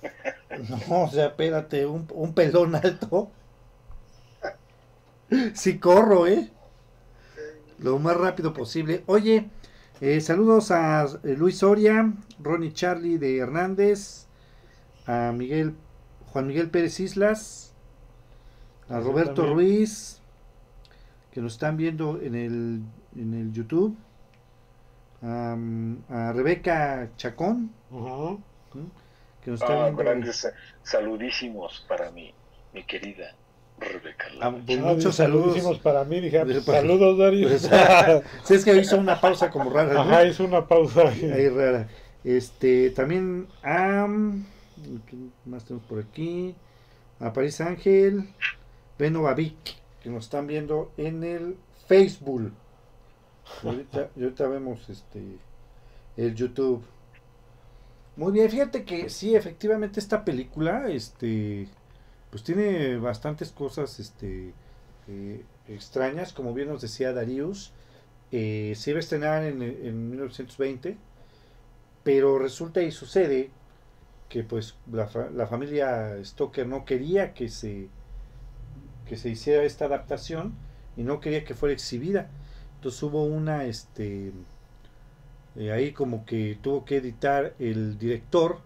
<laughs> <laughs> No, o sea, espérate, un, un pelón alto. <laughs> Sí corro, ¿eh? Lo más rápido posible. Oye, eh, saludos a Luis Soria, Ronnie Charlie de Hernández, a Miguel, Juan Miguel Pérez Islas, a Roberto también. Ruiz, que nos están viendo en el, en el YouTube, a Rebeca Chacón. ¿m? Que Ah, grandes saludísimos para mi, mi querida Rebeca. Ah, pues Ah, muchos saludos. saludísimos para mí. Dije, ah, pues, saludos, Darius. Pues, <laughs> sí, es que hizo una pausa como rara. ¿no? Ajá, hizo una pausa. Ahí rara. Este, también a. ¿qué más tenemos por aquí? A París Ángel, Beno Babic, que nos están viendo en el Facebook. Y ahorita, y ahorita vemos este el YouTube. Muy bien, fíjate que sí, efectivamente esta película, este, pues tiene bastantes cosas, este, eh, extrañas, como bien nos decía Darius, eh, se iba a estrenar en, en 1920, pero resulta y sucede que pues la, la familia Stoker no quería que se que se hiciera esta adaptación y no quería que fuera exhibida. Entonces hubo una este eh, ahí como que tuvo que editar el director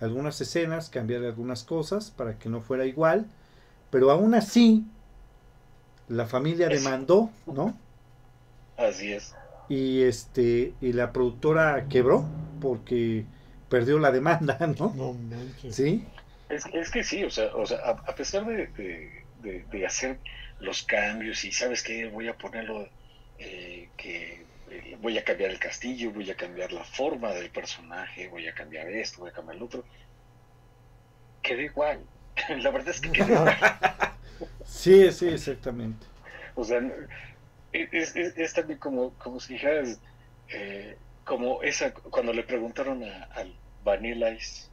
algunas escenas, cambiar algunas cosas para que no fuera igual, pero aún así la familia Es- demandó, ¿no? Así es. y este y la productora quebró porque perdió la demanda, <laughs> ¿no? No manches. Sí, Es, es que sí, o sea, o sea a, a pesar de, de- de- de hacer los cambios y sabes que voy a ponerlo, eh, que eh, voy a cambiar el castillo, voy a cambiar la forma del personaje, voy a cambiar esto, voy a cambiar lo otro, quedó igual. <laughs> La verdad es que quedó <laughs> igual. sí, sí, exactamente. O sea, es, es- es también como, como si dijeras, eh, como esa, cuando le preguntaron a, al Vanilla Ice,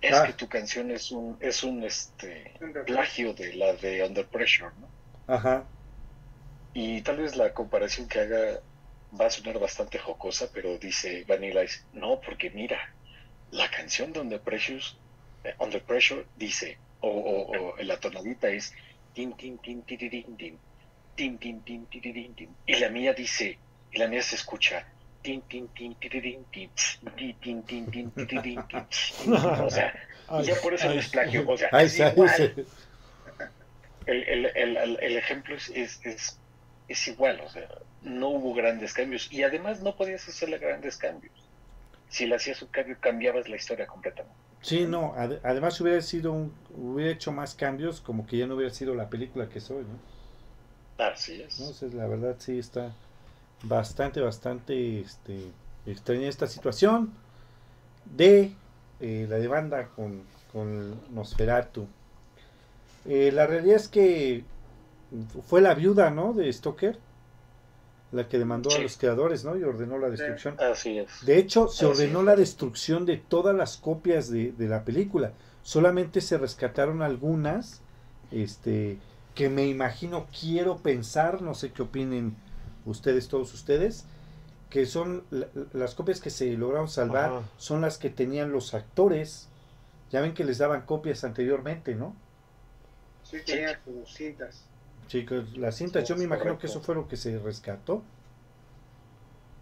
es Ah. que tu canción es un, es un este plagio de la de Under Pressure, ¿no? Ajá. Y tal vez la comparación que haga va a sonar bastante jocosa, pero dice Vanilla Ice, no, porque mira, la canción de Under Pressure, eh, Under Pressure dice, o, o, o la tonadita es tin tin tin tiririn, tin tin tin tin tiririn, tin y la mía dice, y la mía se escucha tin tin tin tiririn, tin tin tin tin tin tiririn, tin, o sea, y ya por eso es plagio, o sea, es igual. el, el, el- el ejemplo es, es, es, es igual, o sea, no hubo grandes cambios y además no podías hacerle grandes cambios. Si le hacías un cambio, cambiabas la historia completamente. Sí, no, ade- además hubiera sido un, hubiera hecho más cambios, como que ya no hubiera sido la película que soy, ¿no? Así es. Entonces, la verdad sí está bastante, bastante este, extraña esta situación de eh, la demanda con, con Nosferatu. Eh, la realidad es que fue la viuda, ¿no? De Stoker, la que demandó a los creadores, ¿no? Y ordenó la destrucción. Así es. De hecho, se Así ordenó es. la destrucción de todas las copias de, de la película. Solamente se rescataron algunas, este, que me imagino, quiero pensar, no sé qué opinen ustedes, todos ustedes, que son la- las copias que se lograron salvar, Ajá. son las que tenían los actores. Ya ven que les daban copias anteriormente, ¿no? Sí, tenía sus cintas. Chicos, las cintas, Sí, yo me imagino que eso fue lo que se rescató.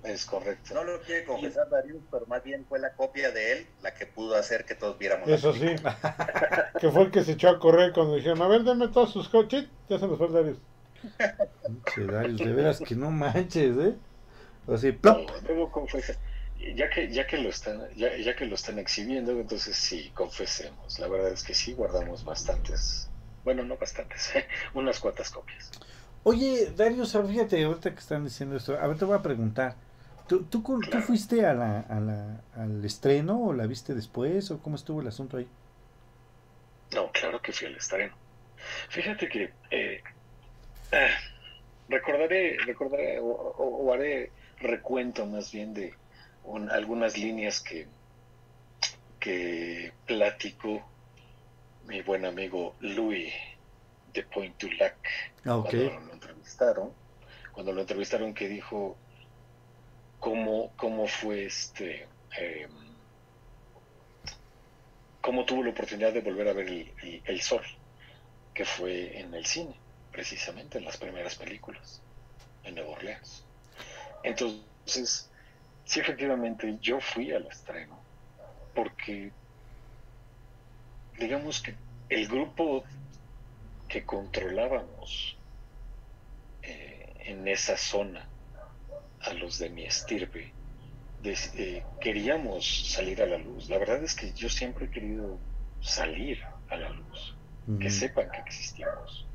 Es correcto. No lo quiere confesar Darius, pero más bien fue la copia de él la que pudo hacer que todos viéramos la Eso sí. <laughs> que fue el que se echó a correr cuando dijeron, a ver, denme todos sus coches. Ya se nos fue el Darius. Pinche Darius, de veras que no manches, ¿eh? Así, ¡plop! Debo confesar, ya que, ya que lo están, ya, ya que lo están exhibiendo, entonces sí, confesemos. La verdad es que sí guardamos bastantes, Bueno, no bastantes, <laughs> unas cuantas copias. Oye, Dario, fíjate, ahorita que están diciendo esto, a ver, te voy a preguntar. ¿Tú, tú, ¿tú fuiste a la, a la, al estreno o la viste después o cómo estuvo el asunto ahí? No, claro que fui al estreno. Fíjate que eh, recordaré, recordaré o, haré recuento más bien de algunas líneas que, que platicó mi buen amigo Louis de Point to Lac ah, cuando lo entrevistaron, cuando lo entrevistaron que dijo cómo, cómo fue este em, cómo tuvo la oportunidad de volver a ver el, sol, que fue en el cine, precisamente en las primeras películas, en Nueva Orleans. Entonces, sí, efectivamente, yo fui al estreno, porque digamos que el grupo que controlábamos eh, en esa zona a los de mi estirpe, eh, queríamos salir a la luz. La verdad es que yo siempre he querido salir a la luz, que sepan que existimos.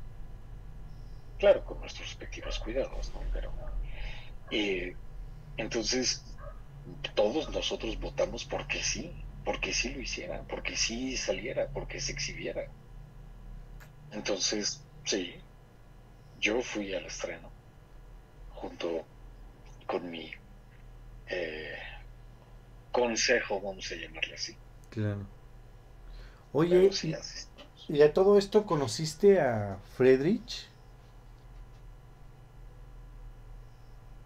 Claro, con nuestros respectivos cuidados, ¿no? Pero, eh, entonces, todos nosotros votamos porque sí, porque sí lo hicieran, porque sí saliera, porque se exhibiera. Entonces, sí, yo fui al estreno junto con mi eh, consejo, vamos a llamarle así. Claro. Oye, y, a todo esto conociste a Friedrich?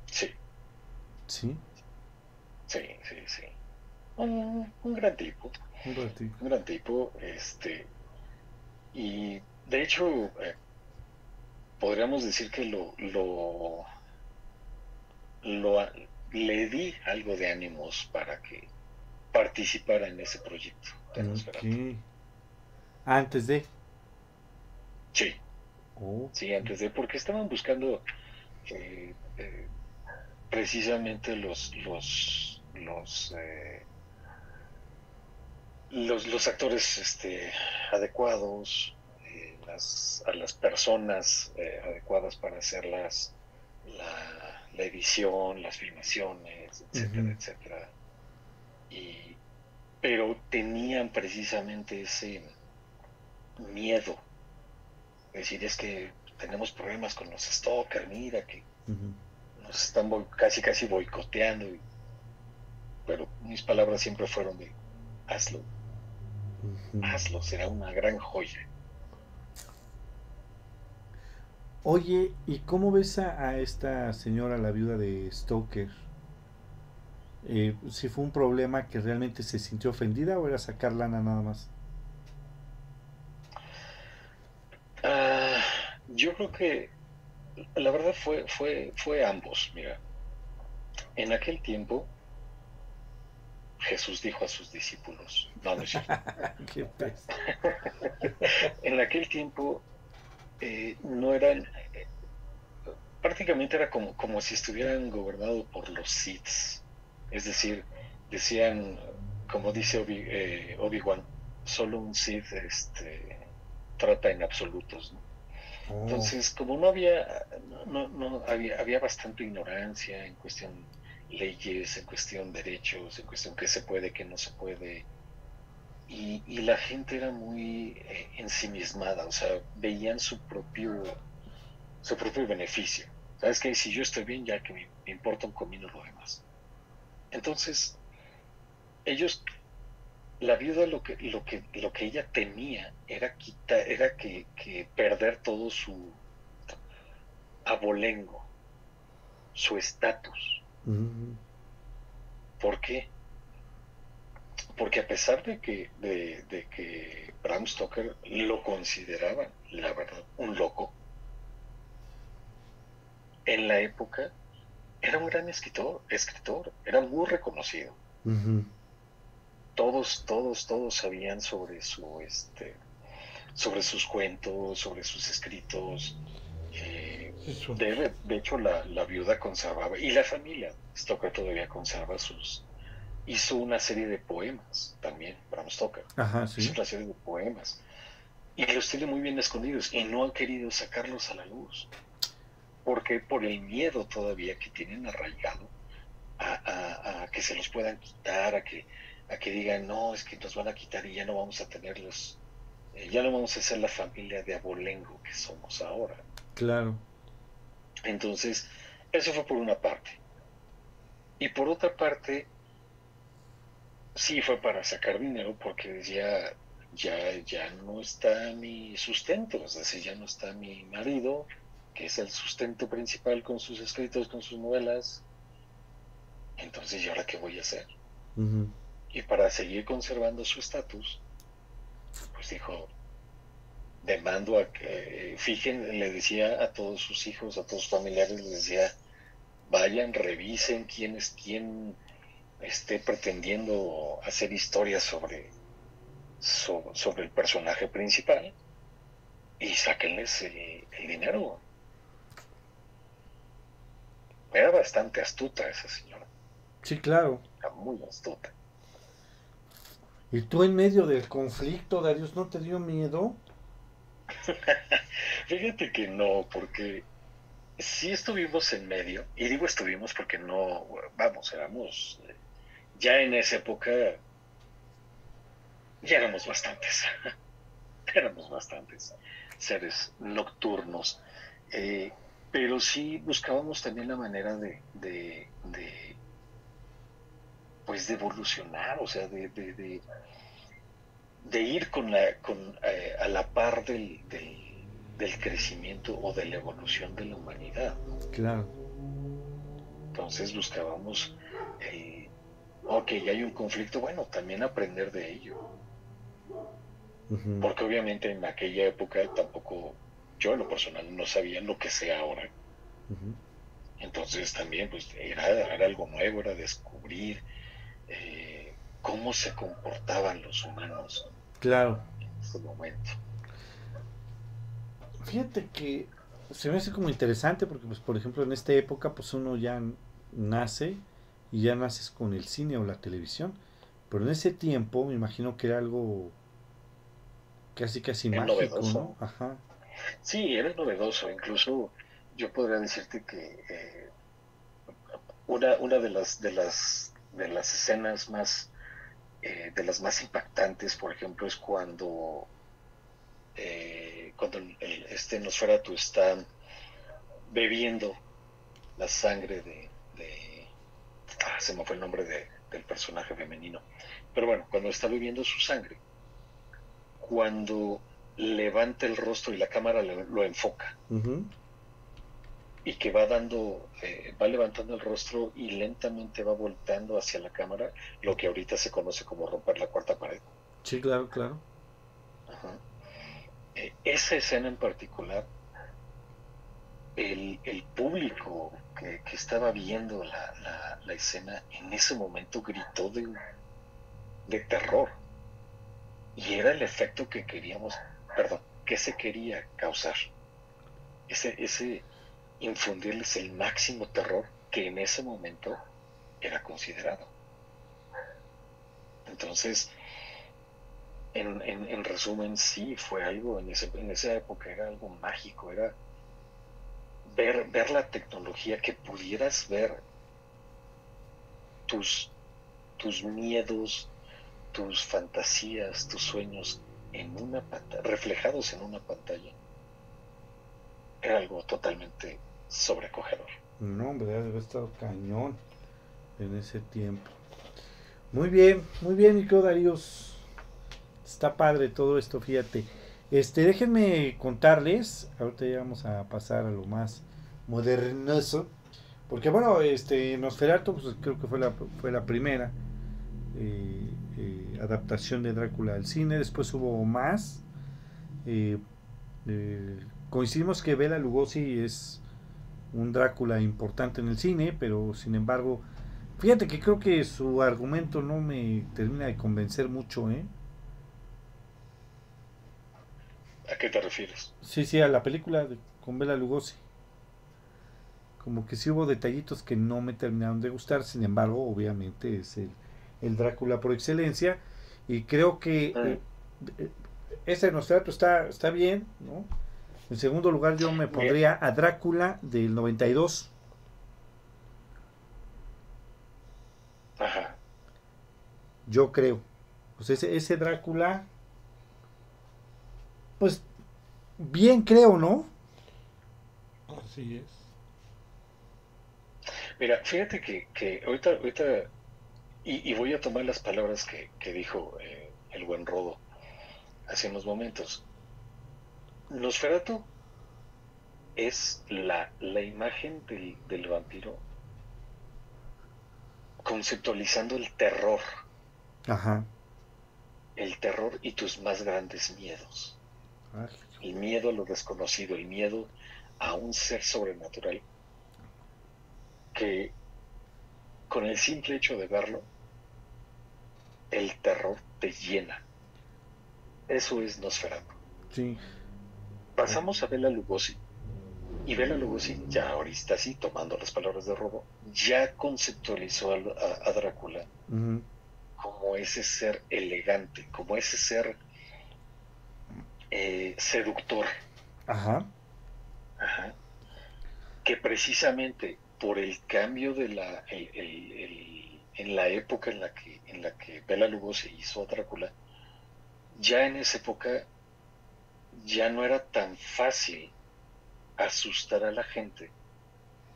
Sí. ¿Sí? Sí, sí, sí. Un, gran tipo. Un gran tipo. Un gran tipo, este. Y de hecho, eh, podríamos decir que lo, lo, lo, le di algo de ánimos para que participara en ese proyecto Antes de. Sí. Oh. Sí, antes de, porque estaban buscando eh, eh, precisamente los los los, eh, los los actores este adecuados las, a las personas adecuadas para hacer las la la edición, las filmaciones, etcétera, etcétera. Y, pero tenían precisamente ese miedo. Es decir, es que tenemos problemas con los stalkers, mira que nos están casi casi boicoteando. pero mis palabras siempre fueron de hazlo. Hazlo, será una gran joya. Oye, ¿y cómo ves a, esta señora, la viuda de Stoker? Eh, ¿Si fue un problema que realmente se sintió ofendida o era sacar lana nada más? Ah, yo creo que la verdad fue, fue, fue ambos. Mira, en aquel tiempo Jesús dijo a sus discípulos, no, no es <laughs> <laughs> en aquel tiempo eh, no eran, eh, prácticamente era como, como si estuvieran gobernados por los Siths. Es decir, decían, como dice eh, Obi-Wan, solo un Sith este, trata en absolutos. Oh. Entonces, como no había, no, no, había, había bastante ignorancia en cuestión leyes, en cuestión derechos, en cuestión qué se puede, qué no se puede, y, la gente era muy eh, ensimismada, o sea, veían su propio, su propio beneficio. ¿Sabes que Si yo estoy bien, ya que me, importa un comino lo demás. Entonces, ellos, la viuda lo que, lo que, lo que ella temía era, quitar, era que, perder todo su abolengo, su estatus. ¿Por qué? porque a pesar de que, de, que Bram Stoker lo consideraba, la verdad, un loco, en la época era un gran escritor, escritor era muy reconocido. Todos, todos, todos sabían sobre su, este, sobre sus cuentos, sobre sus escritos. Eh, de, de, hecho, la, la, viuda conservaba, y la familia Stoker todavía conserva sus, hizo una serie de poemas también, Bram Stoker. Ajá, Hizo una serie de poemas. y los tiene muy bien escondidos y no han querido sacarlos a la luz. Porque por el miedo todavía que tienen arraigado a, que se los puedan quitar, a que, a que digan, no, es que nos van a quitar y ya no vamos a tenerlos, eh, ya no vamos a ser la familia de abolengo que somos ahora. Claro. Entonces, eso fue por una parte. Y por otra parte, sí fue para sacar dinero porque decía, ya, ya no está mi sustento, es decir, ya no está mi marido, que es el sustento principal con sus escritos, con sus novelas. Entonces, ¿y ahora qué voy a hacer? Y para seguir conservando su estatus, pues dijo, demando a que, fijen, le decía a todos sus hijos, a todos sus familiares, les decía, vayan, revisen quién es quién esté pretendiendo hacer historias sobre, sobre, el personaje principal y sáquenles el, dinero. Era bastante astuta esa señora. Sí, claro. Era muy astuta. ¿Y tú en medio del conflicto, Darius, no te dio miedo? <laughs> Fíjate que no, porque sí estuvimos en medio, y digo estuvimos porque no, vamos, éramos, ya en esa época, ya éramos bastantes, <laughs> éramos bastantes seres nocturnos, eh, pero sí buscábamos también la manera de, pues de evolucionar, o sea, de ir con la, con, eh, a la par del del crecimiento o de la evolución de la humanidad. Claro. Entonces buscábamos, el, ok, hay un conflicto, bueno, también aprender de ello. Porque obviamente en aquella época tampoco, yo en lo personal no sabía lo que sé ahora. Entonces también pues era, algo nuevo, era descubrir eh, cómo se comportaban los humanos. Claro. En ese momento. Fíjate que se me hace como interesante porque, pues, por ejemplo, en esta época, pues uno ya nace y ya naces con el cine o la televisión. Pero en ese tiempo me imagino que era algo casi casi mágico, ¿no? Ajá. Sí, era novedoso. Incluso yo podría decirte que eh, una, una de las de las de las escenas más eh, de las más impactantes, por ejemplo, es cuando eh, cuando el, este Nosferatu está bebiendo la sangre de, ah, se me fue el nombre del personaje femenino, pero bueno, cuando está bebiendo su sangre, cuando levanta el rostro y la cámara lo, enfoca, y que va dando, eh, va levantando el rostro y lentamente va volteando hacia la cámara, lo que ahorita se conoce como romper la cuarta pared. Sí, claro, claro. Ajá. Eh, esa escena en particular, el, público que, estaba viendo la, escena en ese momento gritó de, de terror. Y era el efecto que queríamos, perdón, que se quería causar. Ese, ese infundirles el máximo terror que en ese momento era considerado. Entonces, en, resumen, sí, fue algo, en, ese, en esa época era algo mágico, era ver, ver la tecnología, que pudieras ver tus, tus miedos, tus fantasías, tus sueños en una reflejados en una pantalla. Era algo totalmente sobrecogedor. No, hombre, debe haber estado cañón en ese tiempo. Muy bien, muy bien, mi querido Está padre todo esto, fíjate. Este, déjenme contarles, ahorita ya vamos a pasar a lo más modernoso, porque bueno, este, Nosferatu, pues, creo que fue la, fue la primera eh, eh, adaptación de Drácula al cine, después hubo más. Eh, coincidimos que Bela Lugosi es un Drácula importante en el cine, pero sin embargo, fíjate que creo que su argumento no me termina de convencer mucho, ¿eh? ¿A qué te refieres? Sí, sí, a la película con Bela Lugosi. Como que sí hubo detallitos que no me terminaron de gustar, sin embargo, obviamente es el, Drácula por excelencia. Y creo que, eh, eh, ese Nosferatu está, está bien, ¿no? En segundo lugar yo me pondría a Drácula del 92. Ajá. Yo creo. Pues ese, ese Drácula, pues bien creo, ¿no? Así es. Mira, fíjate que, que ahorita, ahorita y, y voy a tomar las palabras que, que dijo eh, el buen Rodo hace unos momentos. Nosferatu es la, la imagen del, del vampiro conceptualizando el terror, Ajá. el terror y tus más grandes miedos. Ay, El miedo a lo desconocido, el miedo a un ser sobrenatural que con el simple hecho de verlo, el terror te llena. Eso es Nosferatu. sí. Pasamos a Bela Lugosi. Y Bela Lugosi, ya ahorita sí, tomando las palabras de Robo, ya conceptualizó al- a, a Drácula como ese ser elegante, como ese ser eh, seductor, Ajá. Ajá. que precisamente por el cambio de la el- el- el- en la época en la que en la que Bela Lugosi hizo a Drácula, ya en esa época ya no era tan fácil asustar a la gente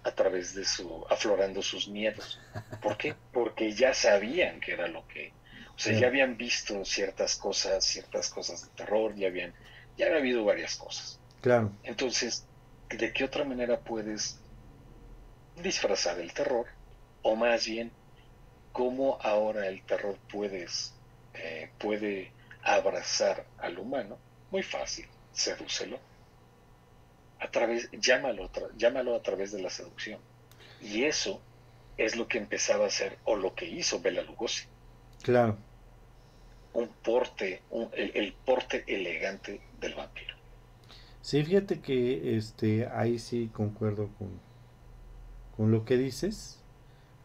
a través de su aflorando sus miedos. ¿Por qué? Porque ya sabían que era lo que, o sea, ya habían visto ciertas cosas, ciertas cosas de terror, ya habían ya había habido varias cosas. Claro. Entonces, ¿de qué otra manera puedes disfrazar el terror? O más bien, ¿cómo ahora el terror puedes, eh, puede abrazar al humano? Muy fácil, sedúcelo. A través, llámalo, tra- llámalo a través de la seducción. Y eso es lo que empezaba a hacer, o lo que hizo Bela Lugosi. Claro. Un porte, un- el, el porte elegante del vampiro. Sí, fíjate que este ahí sí concuerdo con, con lo que dices,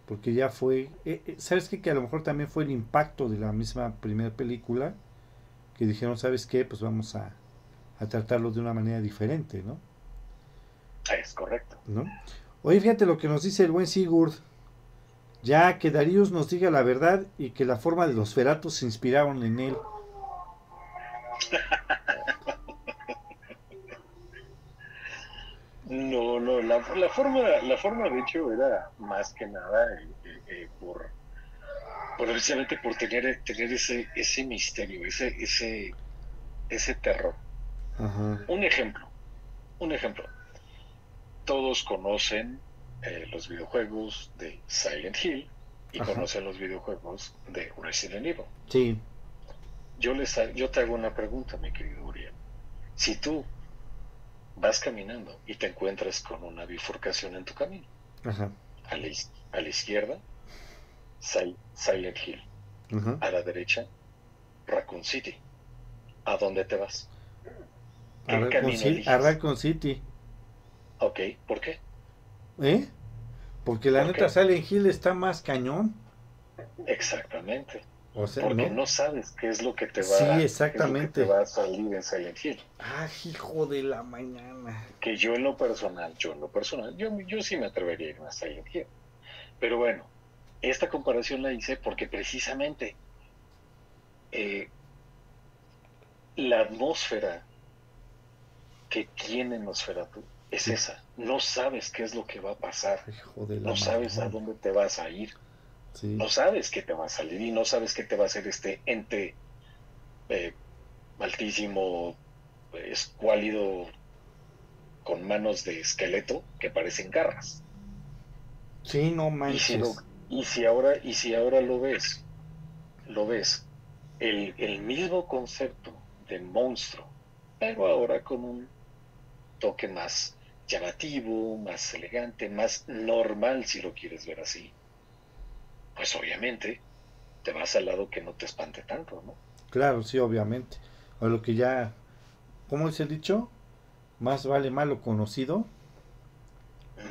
porque ya fue, eh, eh, ¿sabes qué? Que a lo mejor también fue el impacto de la misma primera película, que dijeron, ¿sabes qué? Pues vamos a, a tratarlo de una manera diferente, ¿no? Es correcto. ¿no? Oye, fíjate lo que nos dice el buen Sigurd. Ya que Darius nos diga la verdad y que la forma de los feratos se inspiraron en él. <laughs> No, no, la, la forma, la forma de hecho era más que nada eh, eh, eh, por precisamente por tener, tener ese, ese misterio, ese, ese, ese terror. Ajá. Un ejemplo, un ejemplo. Todos conocen eh, los videojuegos de Silent Hill y Ajá. conocen los videojuegos de Resident Evil. Sí, Yo, les, yo te hago una pregunta, mi querido Uriel. Si tú vas caminando y te encuentras con una bifurcación en tu camino, ajá, a la, is- a la izquierda, Silent Hill, a la derecha, Raccoon City, ¿a dónde te vas? ¿Qué A Raccoon camino City, a Raccoon City. Ok, ¿por qué? ¿Eh? Porque la ¿Por neta qué? Silent Hill está más cañón. Exactamente. O sea, Porque ¿no? no sabes qué es lo que te va, Sí, exactamente. te va a salir en Silent Hill. Ah, hijo de la mañana. que yo en lo personal, yo en lo personal, yo, yo sí me atrevería a irme a Silent Hill. Pero bueno, esta comparación la hice porque precisamente eh, la atmósfera que tiene Nosferatu es Sí. esa. No sabes qué es lo que va a pasar, no sabes a dónde te vas a ir, Sí. no sabes qué te va a salir y no sabes qué te va a hacer este ente eh, altísimo, escuálido, con manos de esqueleto que parecen garras. Sí, no Y si, manches. lo- y si ahora, y si ahora lo ves, lo ves, el, el mismo concepto de monstruo, pero ahora con un toque más llamativo, más elegante, más normal si lo quieres ver así, pues obviamente te vas al lado que no te espante tanto, ¿no? Claro, sí, obviamente. O lo que ya, ¿cómo es el dicho? Más vale malo conocido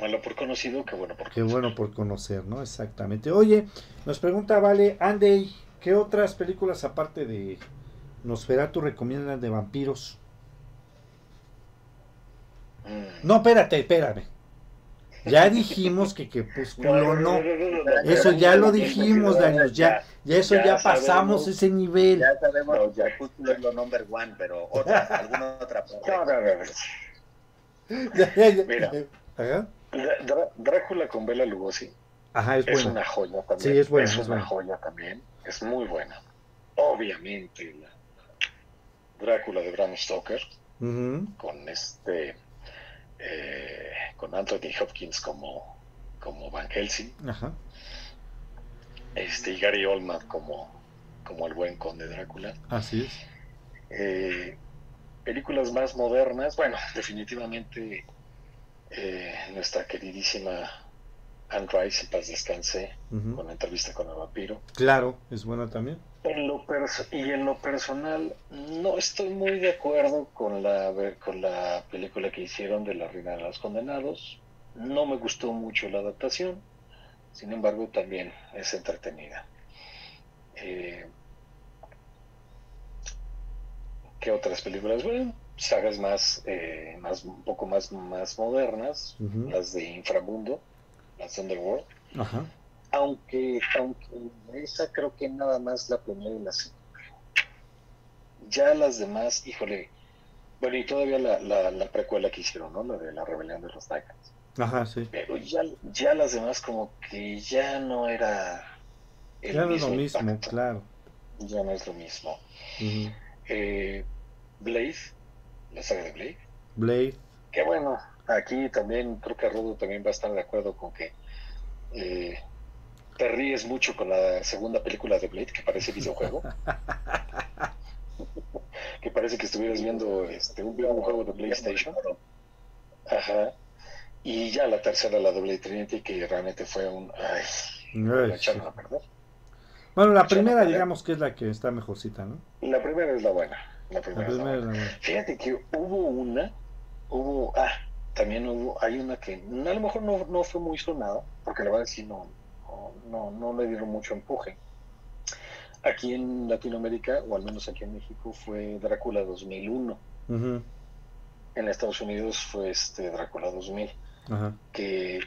Malo por conocido que bueno por conocer. bueno por conocer, ¿no? Exactamente. Oye, nos pregunta Vale, Andy, ¿qué otras películas aparte de Nosferatu recomiendan de vampiros. Mm. No, espérate, espérame. Ya dijimos que Crepúsculo no. Eso ya lo dijimos, Daniel. Ya, ya eso Ya ya pasamos sabemos. ese nivel. Ya sabemos. Crepúsculo es lo number one, pero otra, alguna otra parte. No, no, no, no. <laughs> Ya, ya, ya. Mira. Ajá. Drácula con Bela Lugosi Ajá, es es una joya también. Sí, es buena, Es es una buena. joya también. Es muy buena. Obviamente, la Drácula de Bram Stoker con este eh, con Anthony Hopkins como como Van Helsing Ajá. este y Gary Oldman como como el buen conde Drácula Así es. Eh, películas más modernas bueno definitivamente eh, nuestra queridísima Anne Rice en paz descanse con la entrevista con el vampiro Claro, es buena también. En lo y en lo personal, no estoy muy de acuerdo con la, con la película que hicieron de La Reina de los Condenados. No me gustó mucho la adaptación, sin embargo, también es entretenida. Eh, ¿Qué otras películas? Bueno, sagas más, eh, más un poco más, más modernas, las de Inframundo, las Underworld Ajá. aunque, aunque esa creo que nada más la primera y la segunda. Ya las demás, híjole, bueno, y todavía la, la, la precuela que hicieron, ¿no? La de la rebelión de los Titans. Ajá, sí. Pero ya, ya las demás como que ya no era el Ya no es lo mismo, impacto. claro. Ya no es lo mismo. Eh, Blade, la saga de Blade, Blade. que bueno, aquí también creo que Rodo también va a estar de acuerdo con que eh, te ríes mucho con la segunda película de Blade, que parece videojuego. <laughs> que parece que estuvieras viendo este, un videojuego de PlayStation. Ajá. Y ya la tercera, la de Blade Trinity, que realmente fue un... Ay, la a perder. Bueno, la Echaron a primera digamos que es la que está mejorcita, ¿no? La primera es la buena. La primera, la. Fíjate que hubo una, hubo, ah, también hubo, hay una que a lo mejor no, no fue muy sonada, porque la verdad sí no, no, no, no le dieron mucho empuje. Aquí en Latinoamérica, o al menos aquí en México, fue Drácula 2001. Ujú. En Estados Unidos fue este Drácula 2000, Ajá. que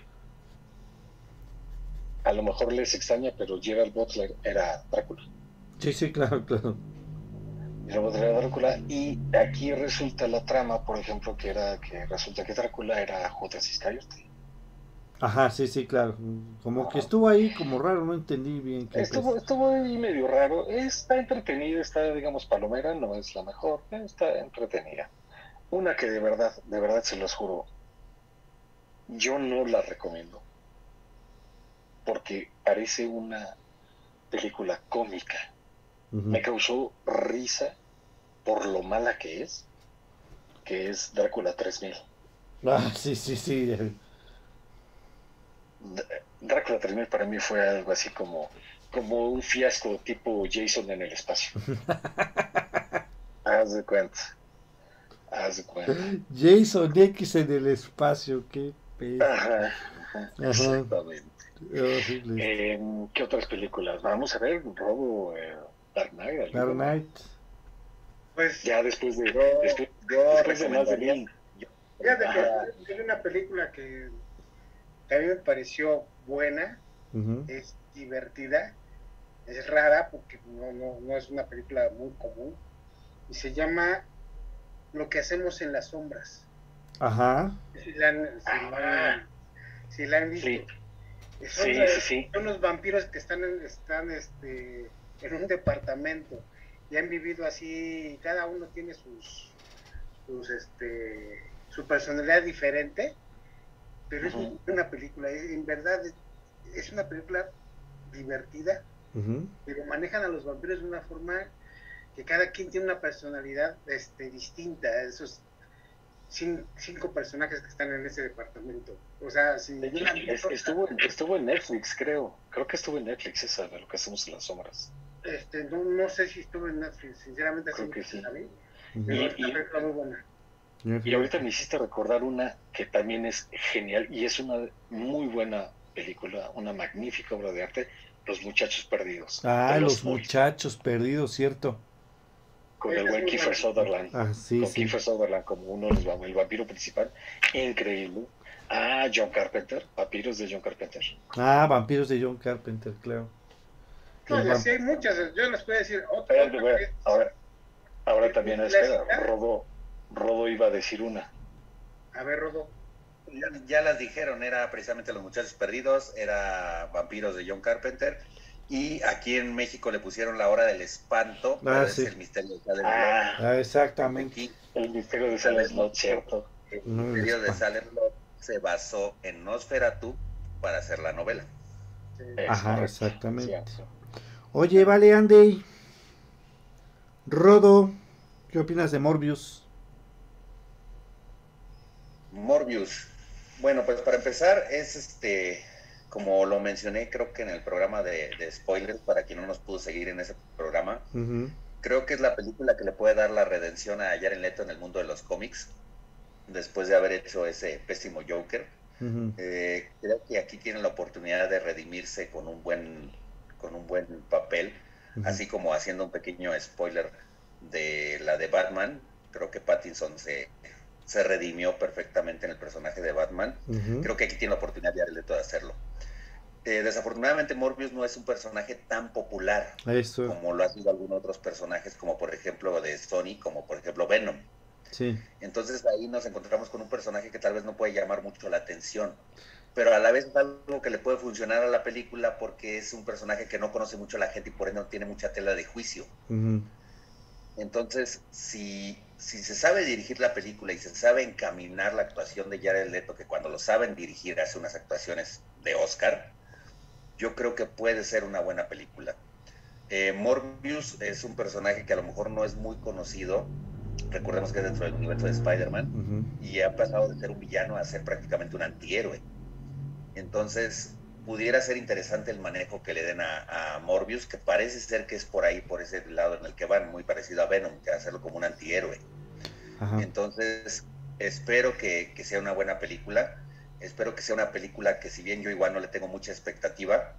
a lo mejor les extraña, pero Gerald Butler era Drácula. Sí, sí, claro, claro. Butler era Drácula, y aquí resulta la trama, por ejemplo, que era que resulta que Drácula era Judas Iscariote. Ajá, sí, sí, claro. Como que estuvo ahí como raro, no entendí bien qué Estuvo, estuvo ahí medio raro. Está entretenida, está, digamos, palomera, no es la mejor, está entretenida. Una que de verdad, de verdad se los juro, yo no la recomiendo. Porque parece una película cómica. Me causó risa por lo mala que es, que es Drácula 3000. Ah, sí, sí, sí. Drácula 3000 para mí fue algo así como, como un fiasco tipo Jason en el espacio. <laughs> Haz de cuenta. Haz de cuenta. Jason X en el espacio, qué pe... Ajá, exactamente. horrible. Eh, ¿Qué otras películas? Vamos a ver, Robo, eh, Dark Knight. Dark Knight. Pues, Ya después de, Yo, después, yo después de más de mil. fíjate que es una película que que a mí me pareció buena, es divertida, es rara porque no, no, no es una película muy común y se llama Lo que hacemos en las sombras. Ajá. Si la han, si la han- si la han visto. Sí, Son, sí, de- sí, sí. son unos vampiros que están, en, están este, en un departamento y han vivido así, cada uno tiene sus, sus este, su personalidad diferente, pero es una película, es- en verdad es, una película divertida, pero manejan a los vampiros de una forma que cada quien tiene una personalidad este, distinta, esos cin- cinco personajes que están en ese departamento. O sea, si Es- Estuvo, estuvo en Netflix, creo. Creo que estuvo en Netflix esa de lo que hacemos en las sombras. Este, no, no sé si estuvo en Netflix, sinceramente Creo sí que sí. Y- es una y- película muy buena. Y ahorita me hiciste recordar una que también es genial y es una muy buena película, una magnífica obra de arte, Los Muchachos Perdidos. Ah, los Boys. muchachos perdidos, cierto. con el buen Kiefer Sutherland. Ah, sí, con sí. Kiefer Sutherland como uno de el vampiro principal. Increíble. Ah, John Carpenter, Vampiros de John Carpenter. Ah, Vampiros de John Carpenter, claro. No, El ya vamp- sí hay muchas, yo les puedo decir otra. Espérate, ahora, ahora también, ¿La espera, cita? Rodo, Rodo iba a decir una. A ver, Rodo. Ya, ya las dijeron, era precisamente Los Muchachos Perdidos, era Vampiros de John Carpenter. Y aquí en México le pusieron La Hora del Espanto, Ah, es sí. el misterio de Salem Ah, Ah, exactamente. Aquí, el misterio de Salem Slot, cierto. el No, misterio de. Salem Lot se basó en Nosferatu para hacer la novela. Sí. Ajá, correcto, exactamente. cierto. Oye, vale, Andy. Rodo, ¿qué opinas de Morbius? Morbius. Bueno, pues para empezar es este, como lo mencioné creo que en el programa de, de spoilers, para quien no nos pudo seguir en ese programa, creo que es la película que le puede dar la redención a Jared Leto en el mundo de los cómics, después de haber hecho ese pésimo Joker. Eh, creo que aquí tiene la oportunidad de redimirse con un buen, con un buen papel, así como haciendo un pequeño spoiler de la de Batman. Creo que Pattinson se, se redimió perfectamente en el personaje de Batman. Creo que aquí tiene la oportunidad Leto de hacerlo. Eh, desafortunadamente Morbius no es un personaje tan popular Eso, como lo han sido algunos otros personajes, como por ejemplo de Sony, como por ejemplo Venom. sí. Entonces ahí nos encontramos con un personaje que tal vez no puede llamar mucho la atención, pero a la vez es algo que le puede funcionar a la película porque es un personaje que no conoce mucho a la gente y por ende no tiene mucha tela de juicio. Entonces, si, si se sabe dirigir la película y se sabe encaminar la actuación de Jared Leto, que cuando lo saben dirigir hace unas actuaciones de Oscar, yo creo que puede ser una buena película. Eh, Morbius es un personaje que a lo mejor no es muy conocido, recordemos que es dentro del universo de Spider-Man, Ujú. y ha pasado de ser un villano a ser prácticamente un antihéroe. Entonces, pudiera ser interesante el manejo que le den a, a Morbius, que parece ser que es por ahí, por ese lado en el que van, muy parecido a Venom, que hacerlo como un antihéroe. Ajá. Entonces, espero que, que sea una buena película. Espero que sea una película que, si bien yo igual no le tengo mucha expectativa,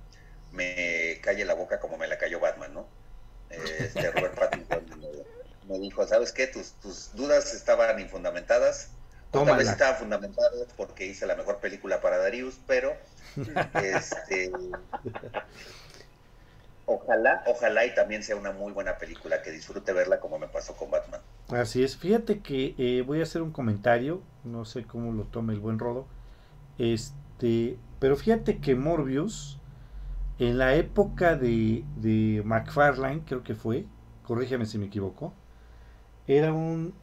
me calle la boca como me la cayó Batman, ¿no? Este Robert <laughs> Pattinson me, me dijo, ¿sabes qué? Tus, tus dudas estaban infundamentadas. O Tal vez Tómala. estaban fundamentadas porque hice la mejor película para Darius, pero <laughs> este, <laughs> ojalá, ojalá y también sea una muy buena película, que disfrute verla como me pasó con Batman. Así es. Fíjate que eh, voy a hacer un comentario. No sé cómo lo tome el buen Rodo. Este, pero fíjate que Morbius, en la época de, de McFarlane, creo que fue, corrígeme si me equivoco, era un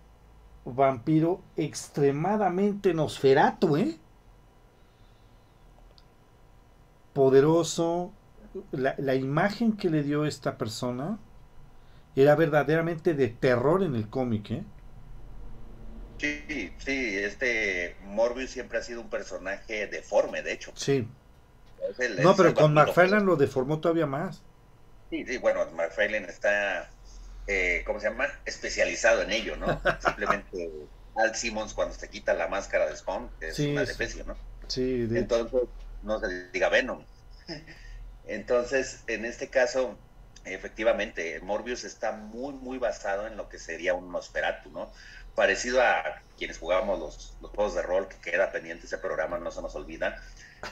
vampiro extremadamente nosferato, ¿eh? Poderoso. La, la imagen que le dio esta persona era verdaderamente de terror en el cómic, ¿eh? Sí, sí, este Morbius siempre ha sido un personaje deforme, de hecho. Sí. El- No, pero con. McFarlane lo deformó todavía más. Sí, sí, bueno, McFarlane está, eh, ¿cómo se llama? Especializado en ello, ¿no? <laughs> Simplemente Al Simmons cuando se quita la máscara de Spawn, que es Sí, una especie, ¿no? Sí, de hecho. Entonces, no se diga Venom. <laughs> Entonces, en este caso, efectivamente, Morbius está muy, muy basado en lo que sería un Nosferatu, ¿no? Parecido a quienes jugamos los, los juegos de rol, que queda pendiente ese programa, no se nos olvida.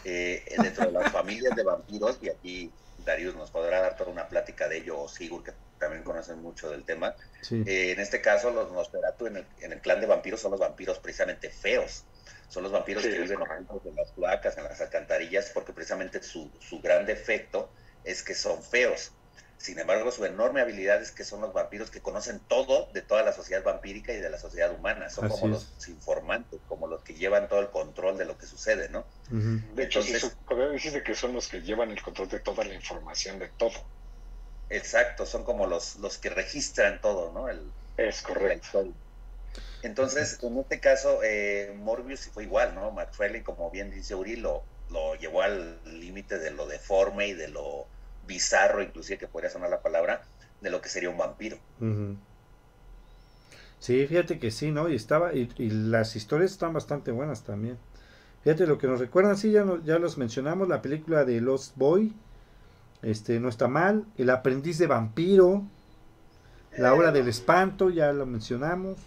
Eh, dentro de las <laughs> familias de vampiros, y aquí Darius nos podrá dar toda una plática de ello, o Sigur, que también conocen mucho del tema. Sí. Eh, en este caso, los Nosferatu en el, en el clan de vampiros son los vampiros precisamente feos. Son los vampiros Sí, que viven en las cloacas, en las alcantarillas, porque precisamente su, su gran defecto es que son feos. Sin embargo, su enorme habilidad es que son los vampiros que conocen todo de toda la sociedad vampírica y de la sociedad humana. Son Así como es. los informantes, como los que llevan todo el control de lo que sucede, ¿no? De hecho, sí, Entonces- su poder dice que son los que llevan el control de toda la información de todo. Exacto, son como los, los que registran todo, ¿no? El, Es correcto. Entonces, en este caso, eh, Morbius fue igual, ¿no? McFarlane, como bien dice Uri, lo, lo llevó al límite de lo deforme y de lo bizarro, inclusive que podría sonar la palabra, de lo que sería un vampiro. Sí, fíjate que sí, ¿no? Y estaba, y, y las historias están bastante buenas también. Fíjate lo que nos recuerdan, sí, ya, no- ya los mencionamos, la película de Lost Boy, este, no está mal, El aprendiz de vampiro, La hora del espanto, ya lo mencionamos.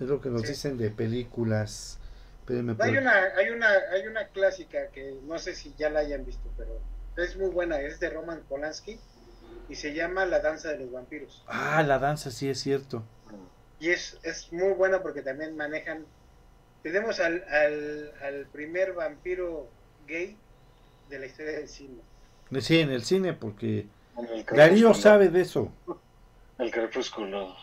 Es lo que nos Sí. dicen de películas. Espérenme, Hay una, hay una, hay una clásica que no sé si ya la hayan visto, pero es muy buena, es de Roman Polanski y se llama La danza de los vampiros. Ah, la danza, sí es cierto. Y es, es muy buena porque también manejan, tenemos al, al, al primer vampiro gay de la historia del cine. Sí, en el cine, porque el Darío crepúsculo- sabe de eso. El crepúsculo.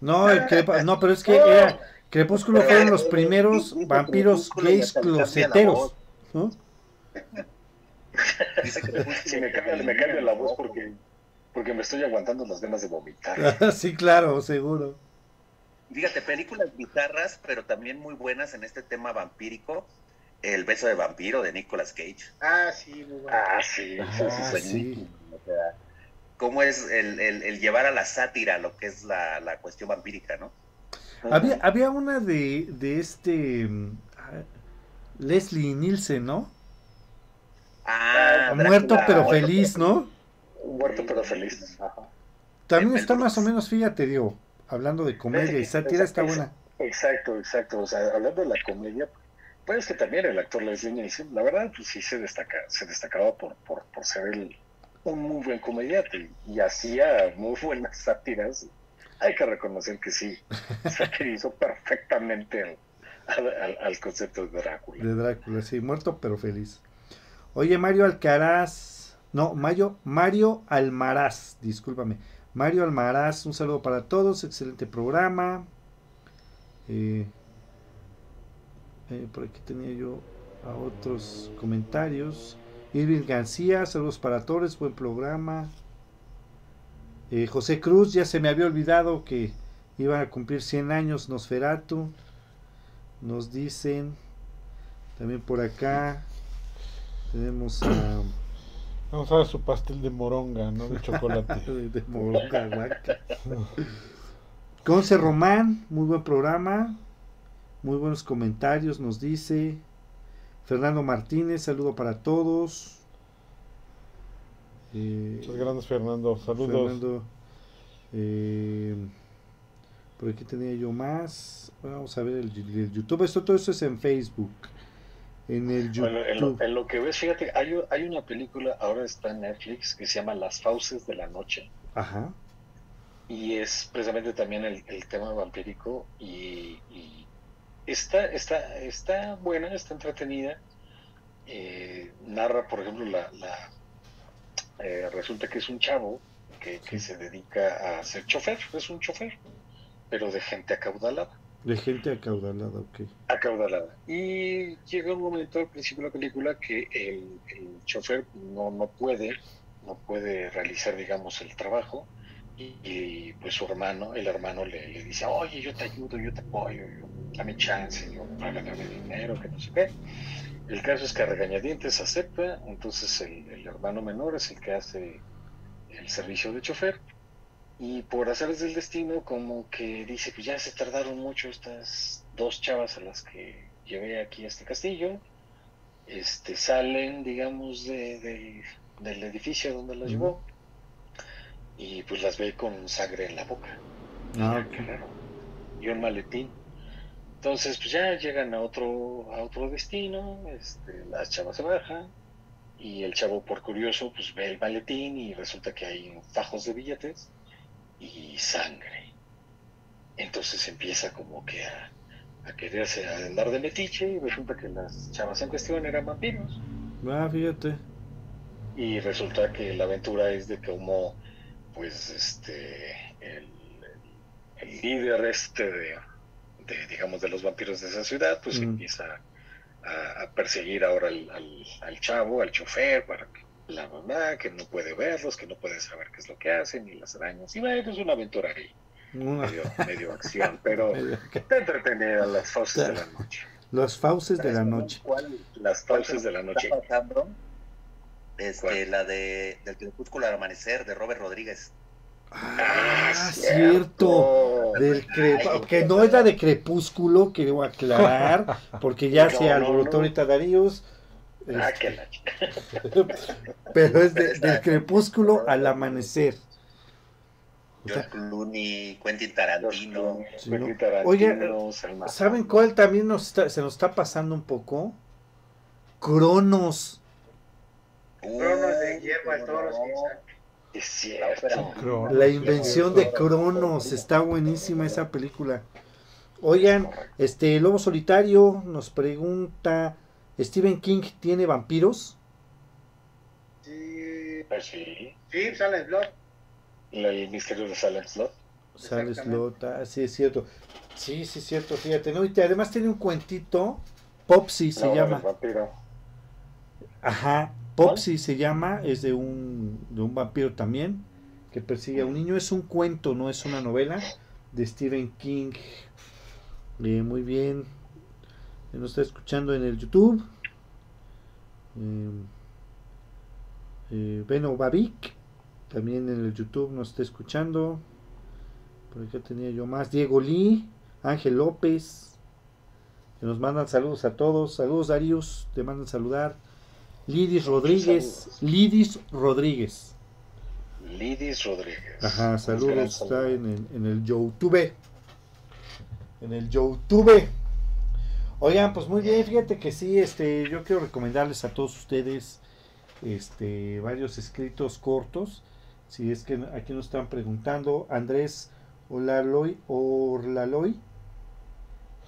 No, el crepa- no, pero es que <laughs> era Crepúsculo fueron los Eh, primeros vampiros gays closeteros. ¿no? <laughs> Sí, me cambia, me cambia la voz porque, porque me estoy aguantando las ganas de vomitar. <laughs> sí, claro, seguro. Fíjate, películas bizarras, pero también muy buenas en este tema vampírico. El beso de vampiro de Nicolas Cage. Ah, sí, muy buena. Ah, sí, sí, Ah, sí, sí. O sea, cómo es el, el- el llevar a la sátira lo que es la, la cuestión vampírica, ¿no? Había, había una de, de este mm, ah, Leslie Nielsen, ¿no? Ah, Muerto Drácula, pero muerto, feliz, ¿no? Muerto pero feliz. Ajá. También está más o menos, fíjate, digo, hablando de comedia y sátira, está buena. Exacto, exacto. O sea, hablando de la comedia, pues que también el actor Leslie Nielsen, la verdad, pues sí se destaca, se destacaba por, por, por ser el, un muy buen comediante y hacía muy buenas sátiras. Hay que reconocer que sí, satirizó perfectamente al, al- al concepto de Drácula. De Drácula, sí, muerto pero feliz. Oye, Mario Alcaraz, no, Mario, Mario Almaraz, discúlpame. Mario Almaraz, un saludo para todos, excelente programa. Eh, eh, por aquí tenía yo a otros comentarios. Irving García, saludos para todos, buen programa. Eh, José Cruz, ya se me había olvidado que iban a cumplir 100 años Nosferatu. Nos dicen también por acá tenemos a Vamos a ver su pastel de moronga, no de chocolate. de, <laughs> de moronga, guaca. Conce Román, muy buen programa, muy buenos comentarios, nos dice. Fernando Martínez, saludo para todos. Eh, Muchas gracias, Fernando. Saludos. Fernando, eh, por aquí tenía yo más. Vamos a ver el, el YouTube. Esto todo esto es en Facebook. En el Bueno, en, lo, YouTube. en lo que ves, fíjate, hay, hay una película, ahora está en Netflix, que se llama Las Fauces de la Noche. Ajá. y es precisamente también el, el tema vampírico y, y está, está, está buena, está entretenida. Eh, narra, por ejemplo, la, la eh, resulta que es un chavo que, que se dedica a ser chofer, es un chofer, pero de gente acaudalada. De gente acaudalada, ok. Acaudalada. Y llega un momento al principio de la película que el, el chofer no, no puede, no puede realizar, digamos, el trabajo. Y, y, pues su hermano, el hermano le, le dice, oye, yo te ayudo, yo te apoyo, yo, dame chance, yo ganarme dinero, que no sé qué. El caso es que a regañadientes acepta, entonces el, el hermano menor es el que hace el servicio de chofer. Y por hacerles del destino como que dice que ya se tardaron mucho estas dos chavas a las que llevé aquí a este castillo este salen digamos de, de- del edificio donde las llevó y pues las ve con sangre en la boca Ah, Qué raro. y un maletín entonces pues ya llegan a otro a otro destino este, las chavas se bajan y el chavo por curioso pues ve el maletín y resulta que hay fajos de billetes y sangre. Entonces empieza como que a, a quererse a andar de metiche y resulta que las chavas en cuestión eran vampiros. Ah, fíjate. Y resulta que la aventura es de cómo pues este el, líder este de, de, digamos de los vampiros de esa ciudad pues Mm. empieza a, a perseguir ahora al, al, al chavo, al chofer, para que la mamá, que no puede verlos, que no puede saber qué es lo que hacen, y las arañas. Y bueno, es una aventura ahí, medio, medio acción, pero <laughs> está entretenida las fauces de la noche. Los fauces de la noche. ¿Cuál Las fauces de la noche. está pasando? Este, ¿Cuál? la de del crepúsculo al amanecer de Robert Rodríguez. Ah, cierto. Del crepa- que no es la de Crepúsculo, quiero aclarar, <laughs> porque ya No, se no, alborotó no. ahorita Daríos. Ah, este, que la chica. <laughs> pero es de- del Crepúsculo al amanecer. George Clooney, Quentin Tarantino. Sí, ¿no? Quentin Tarantino, Oye, Salma ¿Saben cuál también nos está- se nos está pasando un poco? Cronos. Cronos de Guillermo del Toro. Es cierto. La invención de Cronos. Está buenísima esa película. Oigan, este Lobo Solitario nos pregunta, ¿Stephen King tiene vampiros? Sí, Ah, sí. sí, Silent Blood. La- El misterio de Silent Slot. Sale Exactamente. Slot, ah, sí es cierto. Sí, sí es cierto, fíjate, ¿no? Y te- además tiene un cuentito, Popsy se No, llama. vampiro. Ajá, Popsy se llama, es de un, de un vampiro también, que persigue a un niño. Es un cuento, no es una novela, de Stephen King. Eh, muy bien. Eh, Nos está escuchando en el YouTube. Eh, eh, Beno Babic, también en el YouTube nos está escuchando. Por acá tenía yo más. Diego Lee, Ángel López, que nos mandan saludos a todos. Saludos, Darius, te mandan saludar. Lidis Rodríguez. Lidis Rodríguez. Lidis Rodríguez. Ajá, saludos, está en el, en el YouTube. En el YouTube. Oigan, pues muy bien, fíjate que sí, este, yo quiero recomendarles a todos ustedes este, varios escritos cortos. Si es que aquí nos están preguntando, Andrés Olaloy, Orlaloy,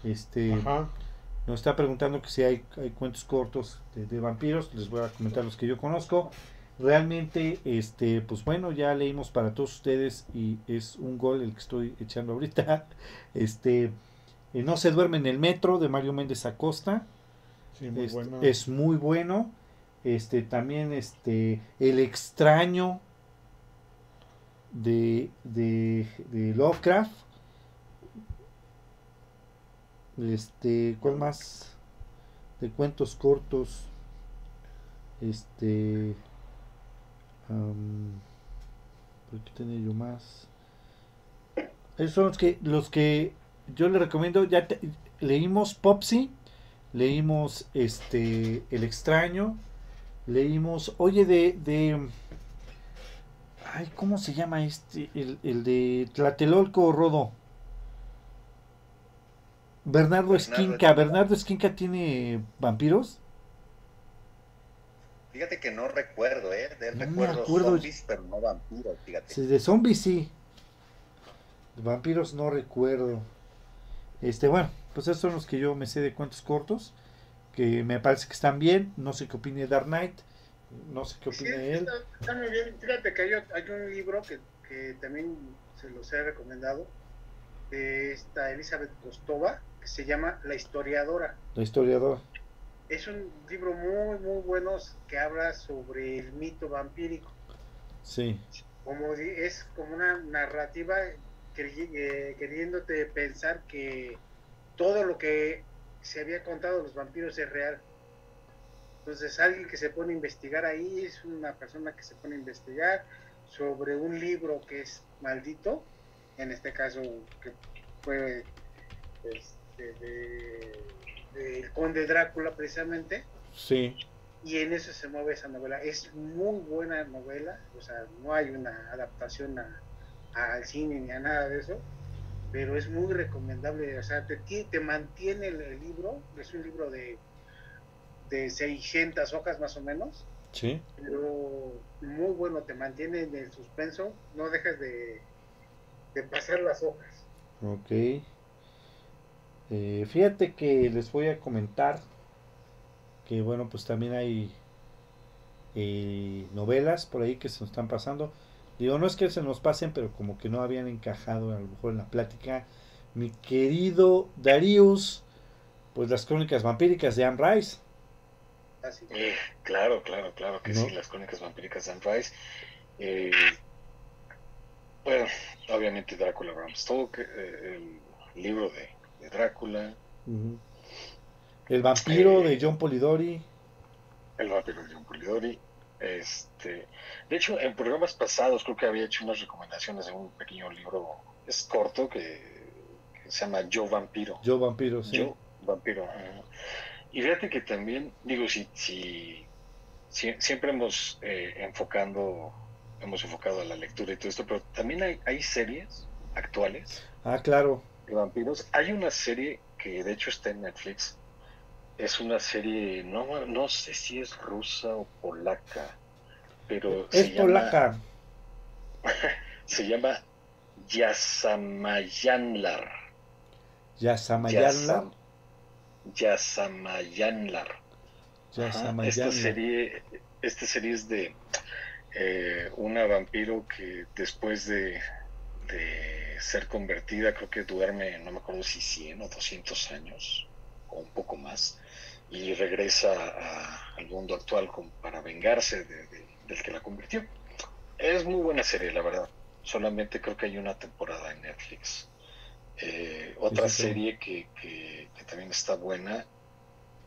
este, Ajá. Nos está preguntando que si hay, hay cuentos cortos de, de vampiros, les voy a comentar los que yo conozco. Realmente, este, pues bueno, ya leímos para todos ustedes y es un gol el que estoy echando ahorita. <laughs> Este, eh, No se duerme en el metro de Mario Méndez Acosta. Sí, muy es, bueno. es muy bueno. Este, también este, El extraño de, de, de Lovecraft. Este, ¿cuál más? De cuentos cortos. Este. am, ¿Por qué tenía yo más? Esos son los que, los que yo le recomiendo. Ya te- leímos Popsy, leímos este El extraño, leímos, oye, de, de ay, ¿cómo se llama este? El, el de Tlatelolco Rodo. Bernardo Bernardo Esquinca. ¿Bernardo Esquinca tiene vampiros? Fíjate que no recuerdo, ¿eh? De él No me recuerdo acuerdo. zombies, pero no vampiros, fíjate. Sí, de zombies sí. De vampiros no recuerdo. Este, bueno, pues esos son los que yo me sé de cuentos cortos. Que me parece que están bien. No sé qué opine Dark Knight. No sé qué Sí, opine él. está, está muy bien. Fíjate que hay, hay un libro que, que también se los he recomendado de esta Elizabeth Kostova que se llama La historiadora. La historiador. Es un libro muy, muy bueno que habla sobre el mito vampírico. Sí. Como es como una narrativa eh, queriéndote pensar que todo lo que se había contado de los vampiros es real. Entonces alguien que se pone a investigar ahí es una persona que se pone a investigar sobre un libro que es maldito, en este caso que fue este, de, de el conde Drácula precisamente, Sí. y en eso se mueve esa novela. Es muy buena novela, o sea, no hay una adaptación a- al cine ni a nada de eso, pero es muy recomendable, o sea, te, te mantiene el, el libro, es un libro de, de 600 hojas más o menos, Sí. pero muy bueno, te mantiene en el suspenso, no dejas de, de pasar las hojas. Ok. Eh, fíjate que les voy a comentar que bueno, pues también hay eh, novelas por ahí que se nos están pasando. Digo, no es que se nos pasen, pero como que no habían encajado a lo mejor en la plática. Mi querido Darius, pues las crónicas vampíricas de Anne Rice. Así. Eh, claro, claro, claro que ¿No? sí, las crónicas vampíricas de Anne Rice. Eh, bueno, obviamente Drácula Bram Stoker, eh, el libro de, de Drácula. El vampiro Eh. de John Polidori. El vampiro de John Polidori. Este, de hecho, en programas pasados creo que había hecho unas recomendaciones de un pequeño libro, es corto, que, que se llama Yo Vampiro. Yo vampiro, sí. Yo, vampiro. Y fíjate que también, digo, si, si, si- siempre hemos eh, enfocando hemos enfocado a la lectura y todo esto, pero también hay, hay series actuales Ah, claro. De vampiros. Hay una serie que de hecho está en Netflix. Es una serie, no, no sé si es rusa o polaca, pero Es se llama- polaca. <laughs> se llama Yasamayanlar. Yasamayanla. Yasam- Yasamayanlar. Ajá, Yasamayanla. Esta serie, esta serie es de eh, una vampiro que después de, de ser convertida, creo que duerme, no me acuerdo si 100 o 200 años, o un poco más, y regresa a- al mundo actual con- para vengarse de- de- del que la convirtió. Es muy buena serie, la verdad. Solamente creo que hay una temporada en Netflix. Eh, otra sí, sí. serie que, que- que también está buena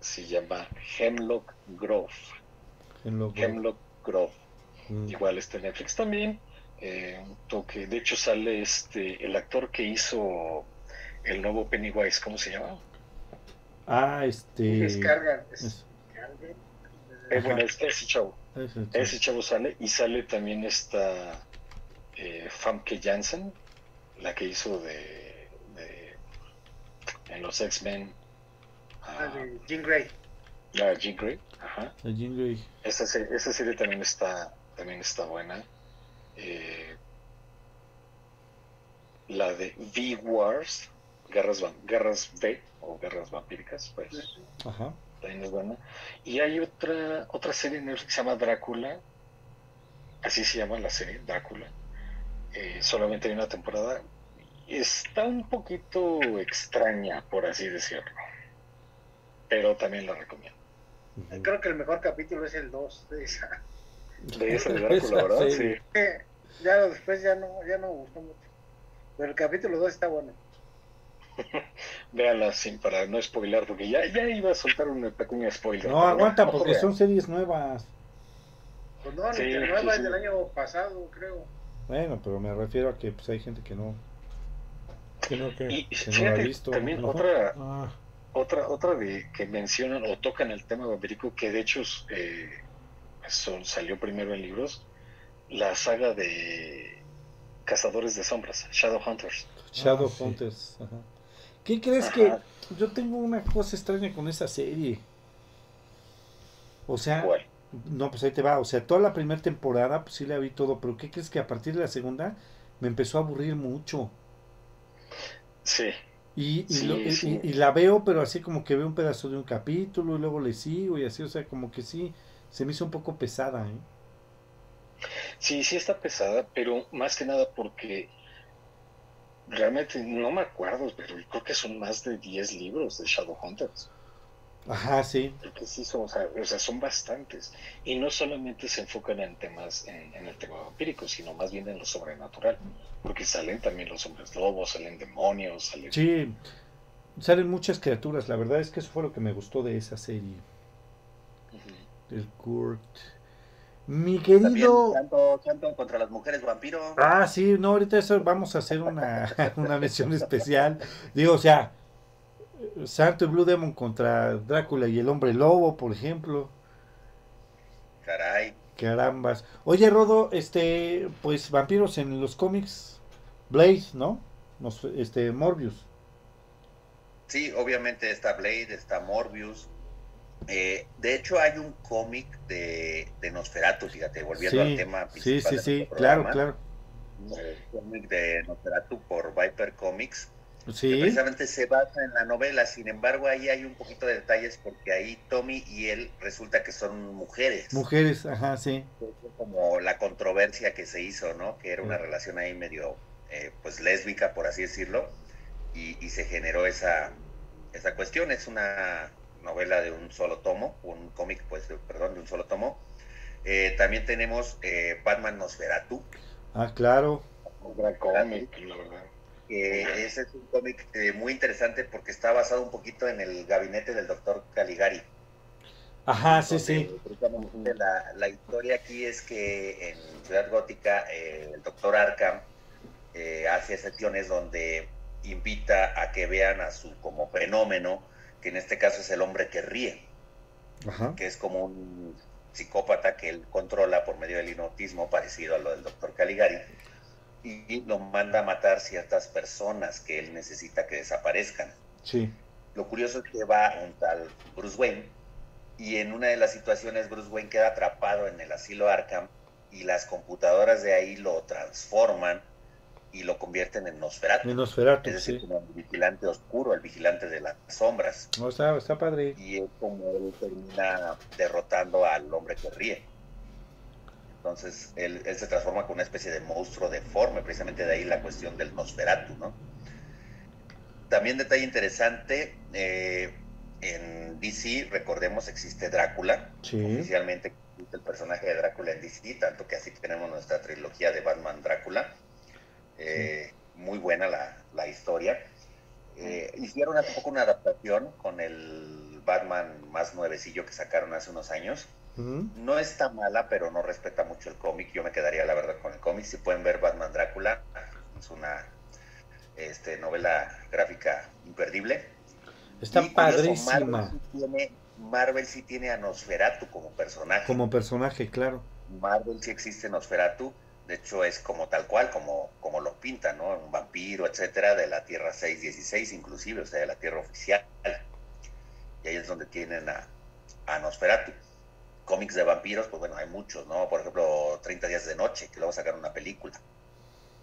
se llama Hemlock Grove. Lo- Hemlock Grove. Mm. Igual está en Netflix también. Eh, un toque. De hecho, sale este el actor que hizo el nuevo Pennywise. ¿Cómo se llama? Ah, este. Descarga. es-. Eh, bueno, es- ese chavo. ese- Ese chavo sale. Y sale también esta eh, Famke Janssen, la que hizo de, de- en los X-Men. Ah, a de Jean Grey. a Jean Grey. Ajá. el Jean Grey. Esa, esa serie también está, también está buena. Eh, la de V-Wars, Guerras, Guerras V o Guerras Vampíricas, pues Ajá. también es buena. Y hay otra, otra serie en Netflix que se llama Drácula, así se llama la serie, Drácula. Eh, solamente hay una temporada. Está un poquito extraña, por así decirlo. Pero también la recomiendo. Creo que el mejor capítulo es el 2 de esa. De esa de <laughs> Drácula, ¿verdad? Sí. Ya después ya no, ya no me gustó mucho. Pero el capítulo 2 está bueno. <laughs> Véala sin para no spoilar, porque ya, ya iba a soltar un pequeño spoiler. No, aguanta, no, porque son series nuevas. Pues no, Sí, nueva sí. es del año pasado, creo. Bueno, pero me refiero a que pues, hay gente que no. Que no, que- Y que no la ha visto. también otra, Ah, otra, otra de que mencionan o tocan el tema vampírico, que de hecho eh, son- salió primero en libros, la saga de Cazadores de Sombras, Shadowhunters. Shadow Ah, sí. Hunters. Ajá. ¿Qué crees Ajá. que yo tengo una cosa extraña con esa serie? O sea, no, pues ahí te va. O sea, toda la primera temporada, pues sí la vi todo, pero ¿qué crees que a partir de la segunda me empezó a aburrir mucho? Sí, Y, y, Sí, lo- y- sí. y- y la veo, pero así como que veo un pedazo de un capítulo y luego le sigo y así, o sea, como que sí, se me hizo un poco pesada, ¿eh? Sí, sí está pesada, pero más que nada porque realmente no me acuerdo, pero creo que son más de 10 libros de Shadowhunters. Ajá, sí. Creo que sí son, o sea, o sea, son bastantes. Y no solamente se enfocan en temas, en, en el tema vampírico, sino más bien en lo sobrenatural. Porque salen también los hombres lobos, salen demonios, salen... Sí, salen muchas criaturas. La verdad es que eso fue lo que me gustó de esa serie. El Kurt. Mi querido. Santo, Santo contra las mujeres vampiro. Ah, sí, no, ahorita eso vamos a hacer una, <laughs> una mención especial. Digo, o sea, Santo y Blue Demon contra Drácula y el Hombre Lobo, por ejemplo. Caray. Carambas. Oye, Rodo, este, pues vampiros en los cómics, Blade, ¿no? Nos- este, Morbius. Sí, obviamente está Blade, está Morbius. Eh, de hecho, hay un cómic de, de Nosferatu, fíjate, volviendo al Sí, tema sí, principal sí, sí, nuestro claro, programa, claro. Un cómic de Nosferatu por Viper Comics. que Sí, precisamente se basa en la novela, sin embargo ahí hay un poquito de detalles porque ahí Tommy y él resulta que son mujeres. mujeres, ajá, sí. Como la controversia que se hizo, ¿no? Que era una Sí. relación ahí medio, eh, pues lésbica, por así decirlo, y, y se generó esa, esa cuestión. Es una novela de un solo tomo, un cómic, pues, de- perdón, de un solo tomo. Eh, también tenemos eh, Batman Nosferatu, Ah, claro. Un gran cómic, la verdad. que ese es un cómic eh, muy interesante porque está basado un poquito en el gabinete del doctor Caligari. Ajá, sí, sí. La, la historia aquí es que en Ciudad Gótica eh, el doctor Arkham eh, hace sesiones donde invita a que vean a su como fenómeno, que en este caso es el hombre que ríe, Ajá. que es como un, psicópata que él controla por medio del hipnotismo, parecido a lo del doctor Caligari, y lo manda a matar ciertas personas que él necesita que desaparezcan. Sí. Lo curioso es que va un tal Bruce Wayne y en una de las situaciones Bruce Wayne queda atrapado en el asilo Arkham y las computadoras de ahí lo transforman y lo convierten en Nosferatu. En Nosferatu, es decir, sí. como el vigilante oscuro, el vigilante de las sombras. No, está, está padre. Y es como él termina derrotando al hombre que ríe. Entonces él, él se transforma con una especie de monstruo deforme, precisamente de ahí la cuestión del Nosferatu, ¿no? También detalle interesante, eh, en DC, recordemos, existe Drácula. Sí. Oficialmente existe el personaje de Drácula en DC, tanto que así tenemos nuestra trilogía de Batman Drácula. Eh, Muy buena la, la historia. Eh, hicieron hace poco una adaptación con el Batman más nuevecillo que sacaron hace unos años. No está mala, pero no respeta mucho el cómic. Yo me quedaría, la verdad, con el cómic. Si pueden ver Batman Drácula, es una este, novela gráfica imperdible. Está Y padrísima. Marvel sí, tiene, Marvel sí tiene a Nosferatu como personaje. Como personaje, claro. Marvel sí existe Nosferatu. De hecho, es como tal cual, como, como lo pintan, ¿no? Un vampiro, etcétera, de la Tierra 616, inclusive, o sea, de la Tierra oficial. Y ahí es donde tienen a, a Nosferatu. Cómics de vampiros, pues bueno, hay muchos, ¿no? Por ejemplo, 30 días de noche, que luego sacaron una película.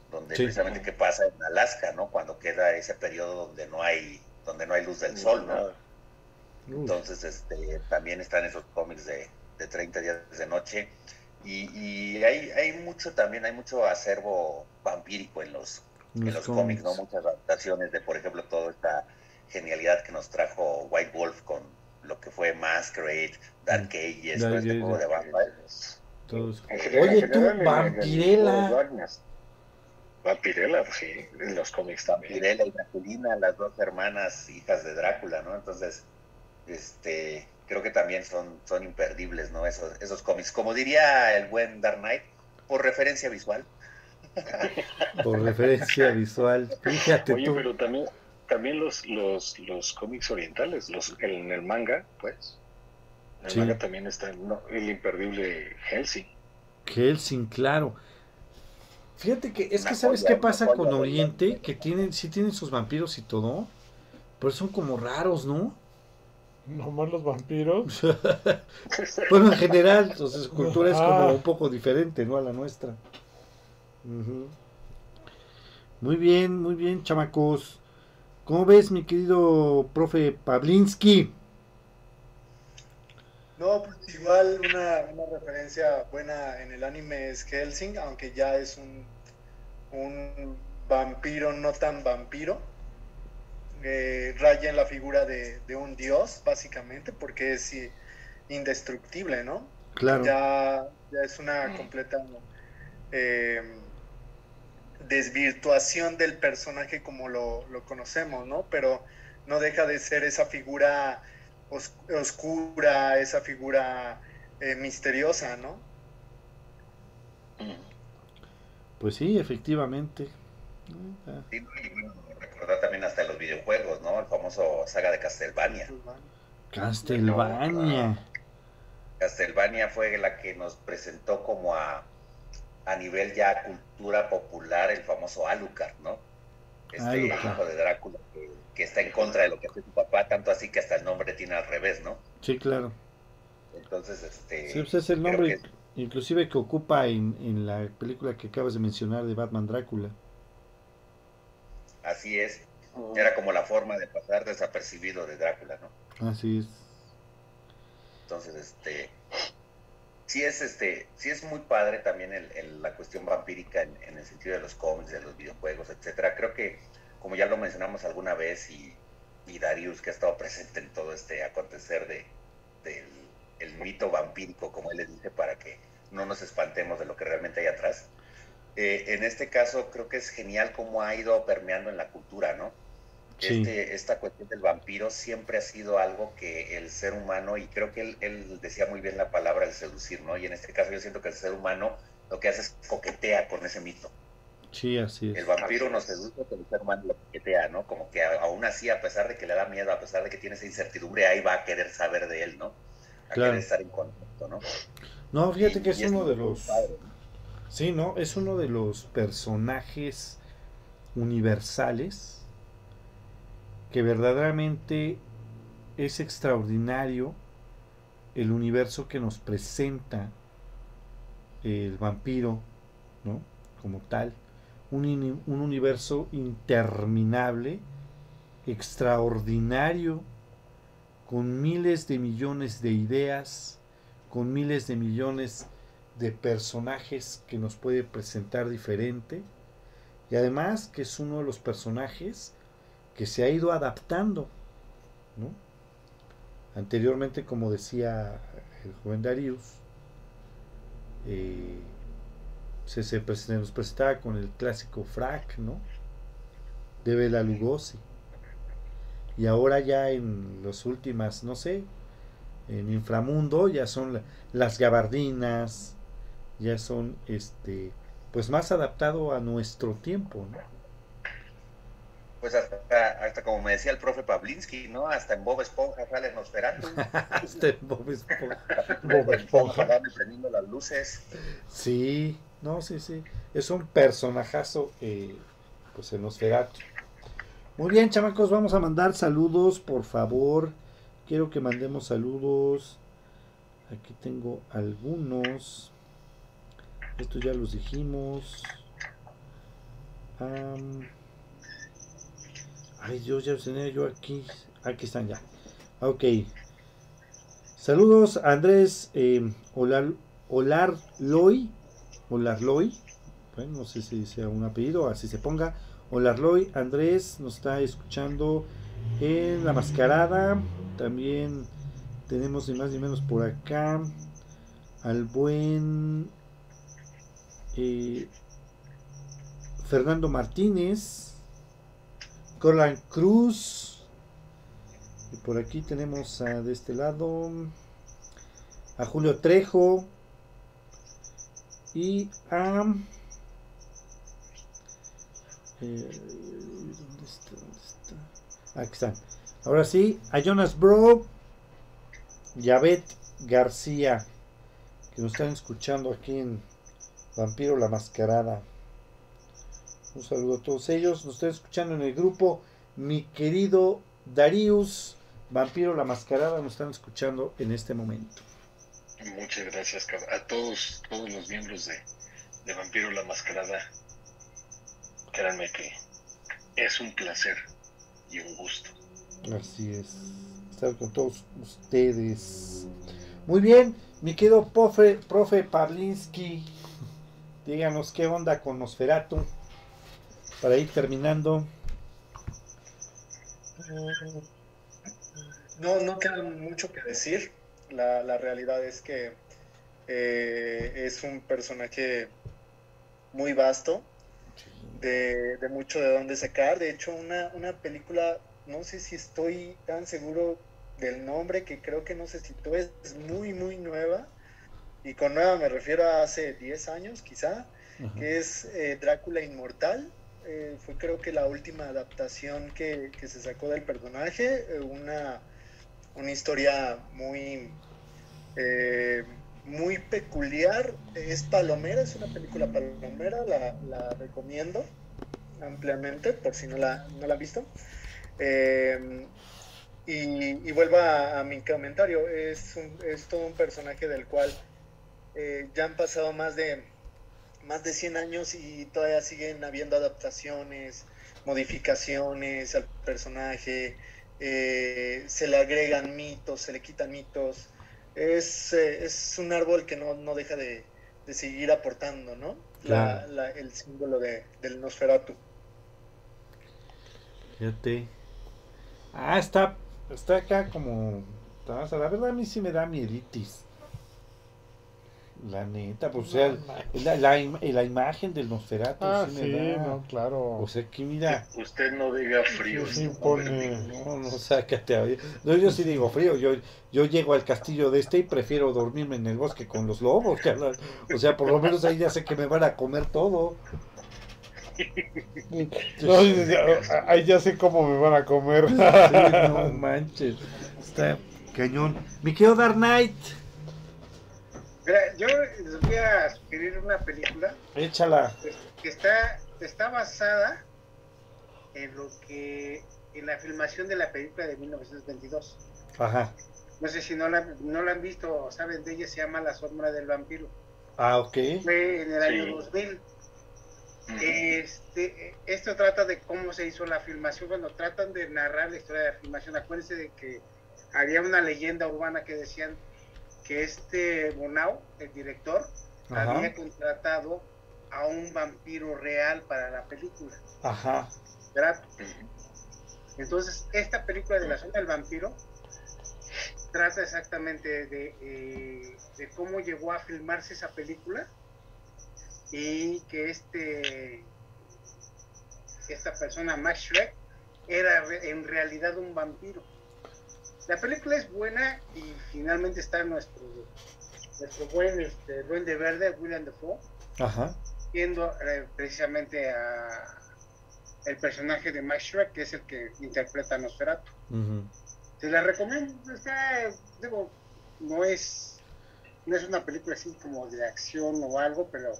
Donde Sí. precisamente qué pasa en Alaska, ¿no? Cuando queda ese periodo donde no hay, donde no hay luz del sol, ¿no? Entonces, este, también están esos cómics de, de 30 días de noche. Y, y hay, hay mucho también, hay mucho acervo vampírico en los, en los cómics, ¿no? Muchas adaptaciones de, por ejemplo, toda esta genialidad que nos trajo White Wolf con lo que fue Masquerade, Dark Ages, todo este juego de vampires. todos- general- Oye, tú, Vampirella. Vampirella, pues sí, en los cómics también. Mirella y Draculina, las dos hermanas hijas de Drácula, ¿no? Entonces, este, creo que también son, son imperdibles, ¿no? Esos, esos cómics. Como diría el buen Dark Knight, por referencia visual. <laughs> Por referencia visual. Fíjate Oye, tú. pero también, también los, los, los cómics orientales, los, en el manga, pues. En el Sí. manga también está el, no, el imperdible Helsing. Helsing, claro. Fíjate que es Una que sabes joya, qué pasa con Oriente. que tienen, sí tienen sus vampiros y todo, pero son como raros, ¿no? Nomás los vampiros. <laughs> Bueno, en general, entonces su cultura es como un poco diferente, ¿no? A la nuestra. Ujú. Muy bien, muy bien, chamacos. ¿Cómo ves, mi querido profe Pavlinsky? No, pues igual una, una referencia buena en el anime es Helsing, aunque ya es un, un vampiro no tan vampiro. Eh, raya en la figura de, de un dios, básicamente, porque es indestructible, ¿no? Claro. Ya, ya es una completa eh, desvirtuación del personaje como lo, lo conocemos, ¿no? Pero no deja de ser esa figura os- oscura, esa figura eh, misteriosa, ¿no? Pues sí, efectivamente. Sí, bueno, recordar también hasta los videojuegos, ¿no? El famoso saga de Castlevania. Castlevania. Castlevania fue la que nos presentó como a, a nivel ya cultura popular el famoso Alucard, ¿no? Este Alucard. hijo de Drácula que, que está en contra de lo que hace su papá, tanto así que hasta el nombre tiene al revés, ¿no? Sí, claro. Entonces, este... Sí, pues es el nombre que- inclusive que ocupa en, en la película que acabas de mencionar de Batman Drácula. Así es. Era como la forma de pasar desapercibido de Drácula, ¿no? Así es. Entonces, este, sí es, este, sí es muy padre también el, el- la cuestión vampírica en, en el sentido de los cómics, de los videojuegos, etcétera. Creo que, como ya lo mencionamos alguna vez, y, y Darius, que ha estado presente en todo este acontecer de, del el mito vampírico, como él le dice, para que no nos espantemos de lo que realmente hay atrás. Eh, en este caso, creo que es genial cómo ha ido permeando en la cultura, ¿no? Sí. Este, esta cuestión del vampiro siempre ha sido algo que el ser humano, y creo que él, él decía muy bien la palabra el seducir, ¿no? Y en este caso yo siento que el ser humano lo que hace es coquetea con ese mito. Sí, así El es. vampiro nos seduce, pero el ser humano lo coquetea, ¿no? Como que aún así, a pesar de que le da miedo, a pesar de que tiene esa incertidumbre, ahí va a querer saber de él, ¿no? a querer estar en contacto, ¿no? No, fíjate que es uno de los... Sí, ¿no? Es uno de los personajes universales que verdaderamente es extraordinario el universo que nos presenta el vampiro, ¿no? Como tal. Un, un universo interminable, extraordinario, con miles de millones de ideas, con miles de millones de personajes que nos puede presentar diferente. Y además que es uno de los personajes que se ha ido adaptando. ¿no? Anteriormente, como decía el joven Darius, eh, se, se, nos presentaba con el clásico frac, ¿no? De Bela Lugosi. Y ahora ya en las últimas, no sé, en inframundo ya son las gabardinas, ya son este pues más adaptado a nuestro tiempo, ¿no? Pues hasta, hasta como me decía el profe Pavlinsky, ¿no? Hasta en Bob Esponja sale Nosferatu. <laughs> hasta en Bob Esponja. Bob Esponja. prendiendo las luces. Sí, no, sí, sí. Es un personajazo, eh, pues en Nosferatu. Muy bien, chamacos, vamos a mandar saludos, por favor. Quiero que mandemos saludos. Aquí tengo algunos. Estos ya los dijimos. ay, Dios, ya los tenía yo aquí. Aquí están ya. Ok. Saludos Andrés eh, Olar, Olarloy. Olarloy. Bueno, no sé si sea un apellido, así se ponga. Olarloy Andrés nos está escuchando en La Mascarada. También tenemos ni más ni menos por acá al buen eh, Fernando Martínez, Corlan Cruz, y por aquí tenemos a, de este lado a Julio Trejo y a eh, ¿dónde está? ¿Dónde está? Aquí están. Ahora sí, a Jonas Bro, Yavet García, que nos están escuchando aquí en Vampiro la Mascarada. Un saludo a todos ellos. Nos están escuchando en el grupo. Mi querido Darius, Vampiro la Mascarada, nos están escuchando en este momento. Muchas gracias a todos, todos los miembros de, de Vampiro la Mascarada. Créanme que es un placer y un gusto. Así es. Estar con todos ustedes. Muy bien, mi querido profe, profe Pavlinsky. Díganos qué onda con Nosferatu. Para ir terminando. No, no queda mucho que decir. La, la realidad es que eh, es un personaje muy vasto, de, de, mucho de dónde sacar. De hecho, una, una película, no sé si estoy tan seguro del nombre, que creo que no sé si tú es muy, muy nueva y con nueva me refiero a hace 10 años quizá, que es eh, Drácula Inmortal. Eh, fue creo que la última adaptación que, se sacó del personaje, eh, una, una historia muy, muy peculiar, es palomera, es una película palomera, la, la recomiendo ampliamente por si no la, no la han visto. y, vuelvo a, mi comentario, es, un, es todo un personaje del cual eh, ya han pasado más de, más de 100 años y todavía siguen habiendo adaptaciones, modificaciones al personaje, eh, se le agregan mitos, se le quitan mitos. Es, eh, es un árbol que no, no deja de, de, seguir aportando, ¿no? La, la, el símbolo de, del Nosferatu. Fíjate. Ah, está, está acá como... La verdad a mí sí me da mieditis. La neta, pues o sea, la, la, la, imagen del Nosferatu. Ah, sí, no, claro. O sea, que mira. Usted no diga frío. Sí, pone... No, no, sácate. No, yo sí digo frío. Yo, yo llego al castillo de este y prefiero dormirme en el bosque con los lobos. o sea, por lo menos ahí ya sé que me van a comer todo. <laughs> No, ahí ya sé cómo me van a comer. no manches. Está cañón. Me quedo Dark Knight. Mira, yo les voy a sugerir una película Échala. que está, está basada en lo que en la filmación de la película de 1922. Ajá. No sé si no la, no la han visto o saben de ella, se llama La sombra del vampiro. Ah, ok. Fue en el Sí. año 2000. Este, esto trata de cómo se hizo la filmación, cuando tratan de narrar la historia de la filmación. Acuérdense de que había una leyenda urbana que decían que este Bonao, el director, Ajá. había contratado a un vampiro real para la película. Ajá. ¿verdad? Entonces, esta película de la zona del vampiro trata exactamente de, eh, de cómo llegó a filmarse esa película y que este esta persona, Max Shrek, era en realidad un vampiro. La película es buena y finalmente está nuestro nuestro buen este, Duende Verde, William Dafoe, Ajá. viendo eh, precisamente a el personaje de Max Shrek, que es el que interpreta a Nosferatu. Ujú. Te la recomiendo, está, digo, no es, no es una película así como de acción o algo, pero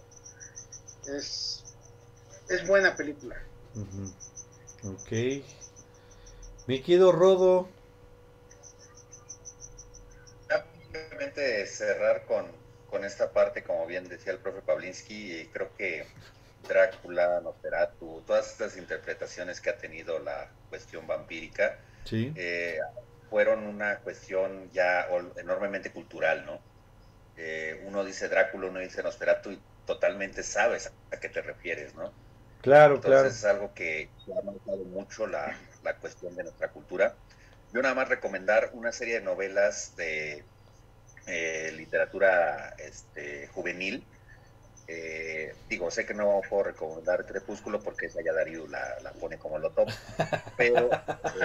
es, es buena película. Ok. Me quedo Rodo. Cerrar con, con esta parte, como bien decía el profe Pavlinsky, y creo que Drácula, Nosferatu, todas estas interpretaciones que ha tenido la cuestión vampírica, Sí. eh, fueron una cuestión ya enormemente cultural, ¿no? Eh, uno dice Drácula, uno dice Nosferatu y totalmente sabes a qué te refieres, ¿no? Claro, Entonces claro. es algo que ha marcado mucho la, la cuestión de nuestra cultura. Yo nada más recomendar una serie de novelas de eh, literatura este, juvenil. Eh, digo, sé que no puedo recomendar Crepúsculo porque esa ya Darío la, la pone como lo top, pero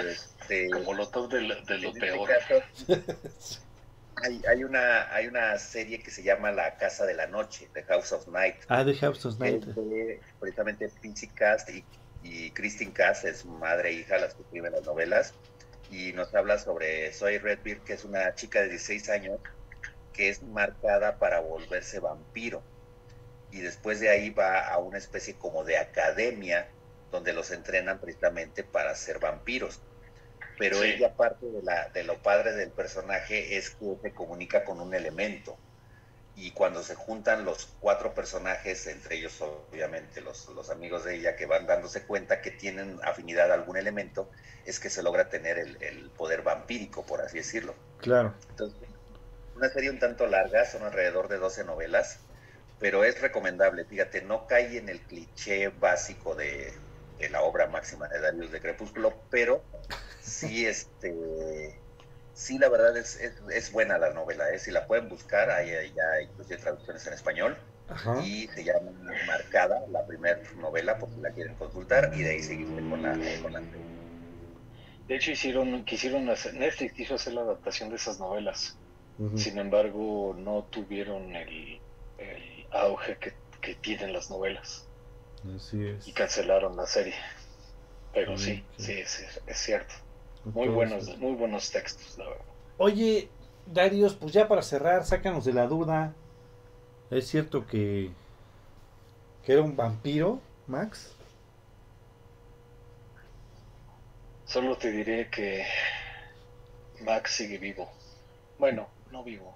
este, <laughs> Como lo top de lo, de lo este peor. caso, <laughs> hay, hay, una, hay una serie que se llama La Casa de la Noche, The House of Night, Ah, The House of que Night. es de precisamente Pincy Cast y, y Christine Cast, es madre e hija las que escriben las novelas, y nos habla sobre Zoe Redbeard, que es una chica de 16 años que es marcada para volverse vampiro. Y después de ahí va a una especie como de academia donde los entrenan precisamente para ser vampiros. Pero Sí. ella parte de, la, de lo padre del personaje es que se comunica con un elemento y cuando se juntan los cuatro personajes, entre ellos obviamente los, los amigos de ella que van dándose cuenta que tienen afinidad a algún elemento, es que se logra tener el, el poder vampírico, por así decirlo. Claro. Entonces, una serie un tanto larga, son alrededor de 12 novelas, pero es recomendable, fíjate, no cae en el cliché básico de, de la obra máxima de Darius de Crepúsculo, pero sí, <laughs> este, sí la verdad es, es, es buena la novela, ¿eh? si la pueden buscar, hay, hay ya inclusive traducciones en español, Ajá. y se llama Marcada, la primera novela, por si la quieren consultar, y de ahí seguirse con la, con la De hecho, hicieron, quisieron hacer, Netflix quiso hacer la adaptación de esas novelas. Sin embargo, no tuvieron el, el auge que, que tienen las novelas Así es. y cancelaron la serie. Pero Sí, sí, es, es cierto. Muy buenos, muy buenos textos, la verdad. Oye, Darius, pues ya para cerrar, sácanos de la duda. ¿Es cierto que, que era un vampiro, Max? Solo te diré que Max sigue vivo. Bueno, no vivo.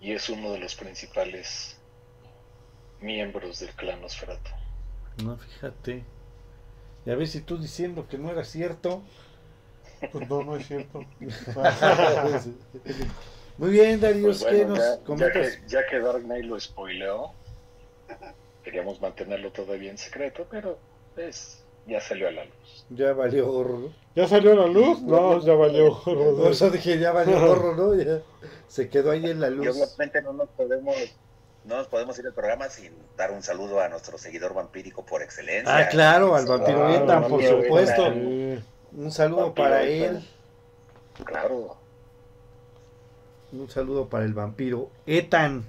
Y es uno de los principales miembros del clan Nosferatu. No, fíjate. Y a ver si tú diciendo que no era cierto. Pues no, no es cierto. <laughs> Muy bien, Darius, Pues ¿qué bueno, nos ya comentas? que, ya que Dark Knight lo spoileó, queríamos mantenerlo todavía en secreto, pero pues ya salió a la luz. Ya valió gorro. ¿Ya salió la luz? No, ya valió. Por eso dije, ya valió <laughs> gorro, ¿no? Ya se quedó ahí en la Y luz. obviamente no nos podemos no nos podemos ir al programa sin dar un saludo a nuestro seguidor vampírico por excelencia. Ah, claro, al vampiro Claro, Etan, por supuesto. Un saludo Vampiro para él. Claro, Un saludo para el vampiro Etan.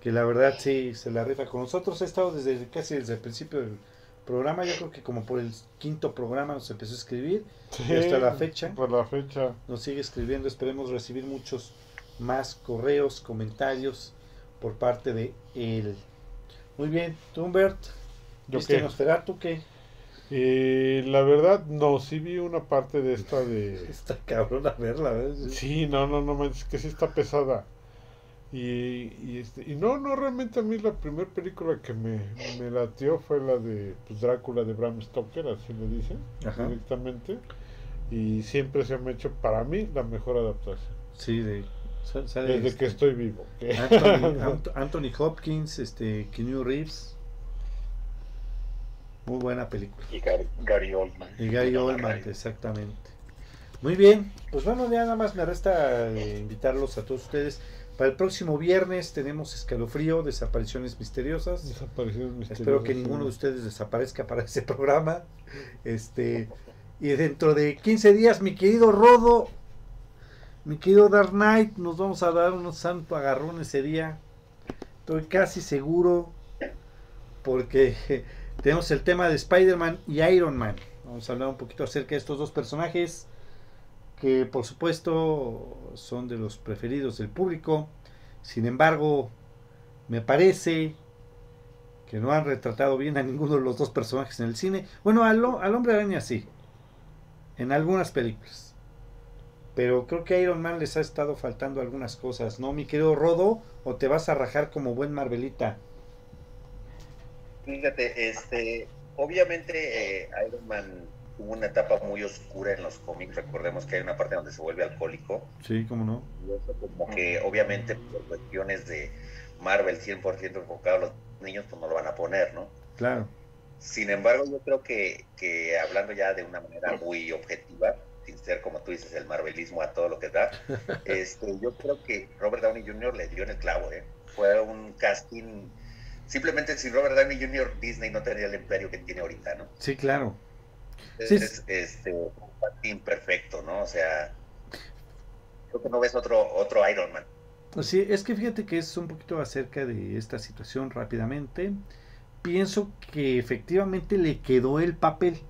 Que la verdad sí se la rifa con nosotros. Ha estado desde casi desde el principio del programa, yo creo que como por el quinto programa nos empezó a escribir Sí, y hasta la fecha Por la fecha. nos sigue escribiendo, esperemos recibir muchos más correos, comentarios por parte de él. Muy bien, Tumbert, ¿Yo ¿viste qué? Nosferatu qué? Eh, la verdad, no, sí vi una parte de esta de... <laughs> Está cabrón a verla, ¿ves? Sí, no, no, no, manches, que sí está pesada. Y, y, este, y no, no, realmente a mí la primera película que me, me latió fue la de pues, Drácula de Bram Stoker, así le dicen, Ajá. directamente. Y siempre se me ha hecho para mí la mejor adaptación. Sí, de, sale Desde este, que estoy vivo. Anthony, <laughs> Ant- Anthony Hopkins, este, Keanu Reeves. Muy buena película. Y Gary, Gary Oldman. Y Gary Oldman, exactamente. Muy bien, pues bueno, ya nada más me resta eh, invitarlos a todos ustedes. Para el próximo viernes tenemos escalofrío, desapariciones misteriosas. Desapariciones misteriosas. Espero que ninguno de ustedes desaparezca para <laughs> ese programa. Este, y dentro de 15 días, mi querido Rodo, mi querido Dark Knight, nos vamos a dar unos santo agarrón ese día. Estoy casi seguro, porque <laughs> tenemos el tema de Spider-Man y Iron Man. Vamos a hablar un poquito acerca de estos dos personajes que por supuesto son de los preferidos del público. Sin embargo, me parece que no han retratado bien a ninguno de los dos personajes en el cine. Bueno, al, al hombre araña sí, en algunas películas. Pero creo que a Iron Man les ha estado faltando algunas cosas, ¿no, mi querido Rodo? ¿O te vas a rajar como buen Marvelita? Fíjate, este, obviamente eh, Iron Man tuvo una etapa muy oscura en los cómics. Recordemos que hay una parte donde se vuelve alcohólico. Sí, cómo no. Y eso como que obviamente por cuestiones de Marvel 100% enfocado a los niños, pues no lo van a poner, ¿no? Claro. Sin embargo, yo creo que, que hablando ya de una manera muy objetiva, sin ser como tú dices, el marvelismo a todo lo que da, <laughs> este, yo creo que Robert Downey Jr. le dio en el clavo, ¿eh? Fue un casting, simplemente sin Robert Downey Jr. Disney no tendría el imperio que tiene ahorita, ¿no? Sí, claro. Sí, Entonces, este, un casting perfecto, ¿no? O sea, creo que no ves otro, otro Iron Man. Pues sí, es que fíjate que es un poquito acerca de esta situación rápidamente. Pienso que efectivamente le quedó el papel,